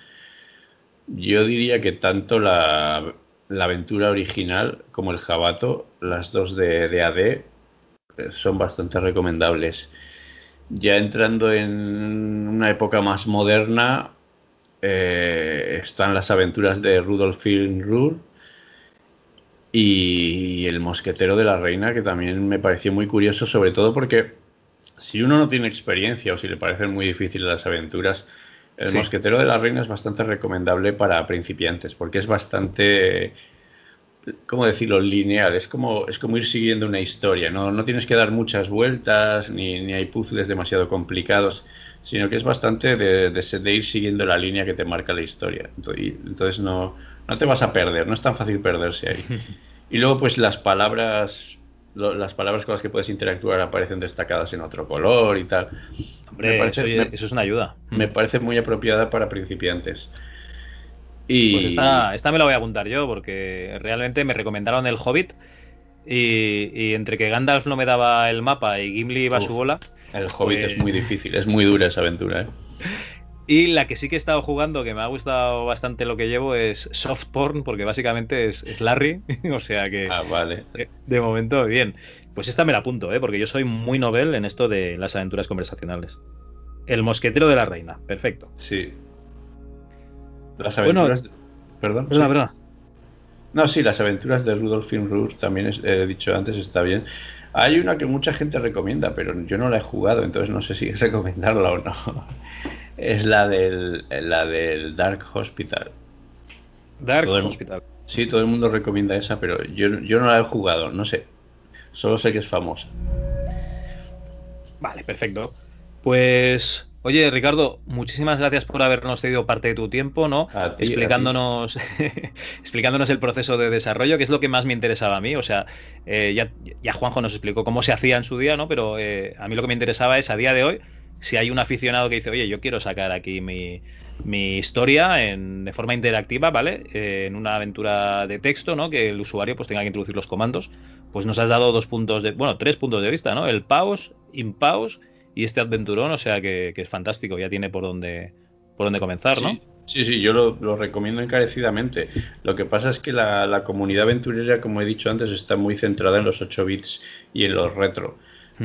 Speaker 2: yo diría que tanto la, la aventura original como el Jabato, las dos de, AD, eh, son bastante recomendables. Ya entrando en una época más moderna, eh, están las aventuras de Rudolf Filmruhr y El Mosquetero de la Reina, que también me pareció muy curioso, sobre todo porque si uno no tiene experiencia o si le parecen muy difíciles las aventuras, El Mosquetero de la Reina es bastante recomendable para principiantes, porque es bastante ¿cómo decirlo? Lineal. Es como, es como ir siguiendo una historia. No, no tienes que dar muchas vueltas, ni, ni, hay puzzles demasiado complicados, sino que es bastante de, de, ir siguiendo la línea que te marca la historia. Entonces no, no te vas a perder, no es tan fácil perderse ahí. Y luego, pues las palabras, las palabras con las que puedes interactuar aparecen destacadas en otro color y tal.
Speaker 1: Hombre, eso, eso es una ayuda.
Speaker 2: Me parece muy apropiada para principiantes.
Speaker 1: Pues esta, esta me la voy a apuntar yo, porque realmente me recomendaron el Hobbit. Y, entre que Gandalf no me daba el mapa y Gimli iba a su bola.
Speaker 2: El Hobbit es pues muy difícil, es muy dura esa aventura, ¿eh?
Speaker 1: Y la que sí que he estado jugando, que me ha gustado bastante lo que llevo, es soft porn, porque básicamente es, Larry. o sea que.
Speaker 2: Ah, vale.
Speaker 1: De, momento, bien. Pues esta me la apunto, ¿eh? porque yo soy muy novel en esto de las aventuras conversacionales. El mosquetero de la reina, perfecto.
Speaker 2: Sí, las aventuras. Perdón. No, sí, las aventuras de Rudolf Finrur también he dicho antes, está bien. Hay una que mucha gente recomienda, pero yo no la he jugado, entonces no sé si recomendarla o no. Es la del, la del Dark Hospital.
Speaker 1: Dark Hospital.
Speaker 2: Sí, todo el mundo recomienda esa, pero yo, yo no la he jugado, no sé. Solo sé que es famosa.
Speaker 1: Vale, perfecto. Pues Oye, Ricardo, muchísimas gracias por habernos cedido parte de tu tiempo, ¿no? explicándonos, explicándonos el proceso de desarrollo, que es lo que más me interesaba a mí. O sea, eh, ya, Juanjo nos explicó cómo se hacía en su día, ¿no? Pero eh, a mí lo que me interesaba es a día de hoy, si hay un aficionado que dice, oye, yo quiero sacar aquí mi, historia de forma interactiva, ¿vale? Eh, en una aventura de texto, ¿no? Que el usuario pues tenga que introducir los comandos. Pues nos has dado dos puntos de, bueno, tres puntos de vista, ¿no? El pause, impause y este aventurón, o sea que, es fantástico, ya tiene por dónde, por dónde comenzar, ¿no?
Speaker 2: Sí, sí, yo lo, recomiendo encarecidamente. Lo que pasa es que la, comunidad aventurera, como he dicho antes, está muy centrada en los 8 bits y en los retro.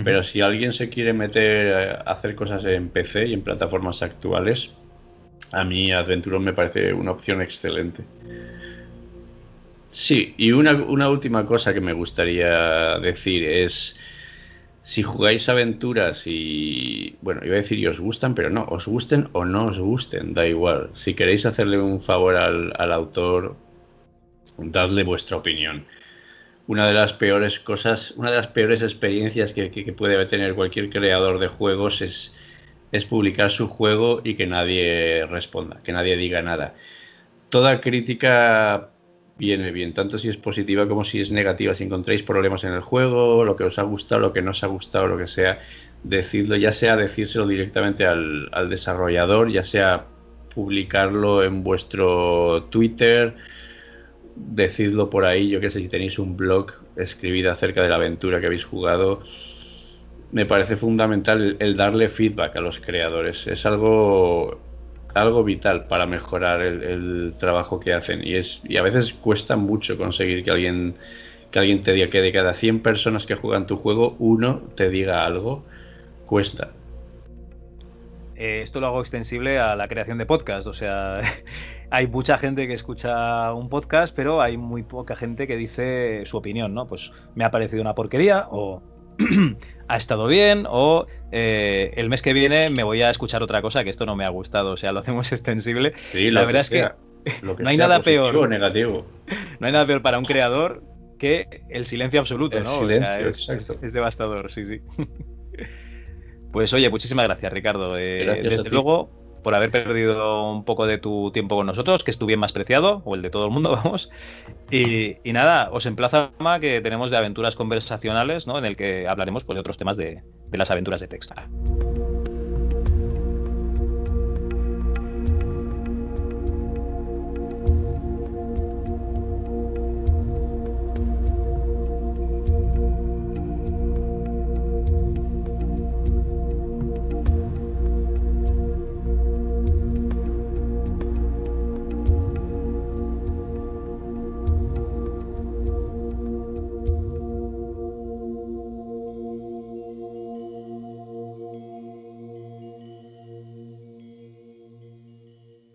Speaker 2: Pero si alguien se quiere meter a hacer cosas en PC y en plataformas actuales, a mí Adventuron me parece una opción excelente. Sí, y una, una última cosa que me gustaría decir es si jugáis aventuras y, bueno, iba a decir y os gustan, pero no, os gusten o no os gusten, da igual. Si queréis hacerle un favor al, autor, dadle vuestra opinión. Una de las peores cosas, una de las peores experiencias que, puede tener cualquier creador de juegos es, es publicar su juego y que nadie responda, que nadie diga nada. Toda crítica viene bien, tanto si es positiva como si es negativa. Si encontráis problemas en el juego, lo que os ha gustado, lo que no os ha gustado, lo que sea, decidlo, ya sea decírselo directamente al, desarrollador, ya sea publicarlo en vuestro Twitter, decidlo por ahí, yo que sé, si tenéis un blog, escribid acerca de la aventura que habéis jugado. Me parece fundamental el darle feedback a los creadores. Es algo algo vital para mejorar el, trabajo que hacen y es y a veces cuesta mucho conseguir que alguien que alguien te diga que de cada 100 personas que juegan tu juego uno te diga algo cuesta
Speaker 1: eh, esto lo hago extensible a la creación de podcast o sea hay mucha gente que escucha un podcast pero hay muy poca gente que dice su opinión no pues me ha parecido una porquería o ha estado bien o eh, el mes que viene me voy a escuchar otra cosa que esto no me ha gustado. O sea, lo hacemos extensible.
Speaker 2: la verdad es que
Speaker 1: No hay
Speaker 2: sea
Speaker 1: nada peor.
Speaker 2: o negativo.
Speaker 1: No hay nada peor para un creador que el silencio absoluto,
Speaker 2: El
Speaker 1: ¿no? O
Speaker 2: silencio,
Speaker 1: sea, es,
Speaker 2: exacto.
Speaker 1: es- es devastador, sí, sí. Pues oye, muchísimas gracias, Ricardo. Eh,
Speaker 2: Gracias
Speaker 1: desde luego, por haber perdido un poco de tu tiempo con nosotros, que es tu bien más preciado, o el de todo el mundo, vamos. Y, y nada, os emplazo a que tenemos de aventuras conversacionales, ¿no? En el que hablaremos pues, de otros temas de, de las aventuras de texto.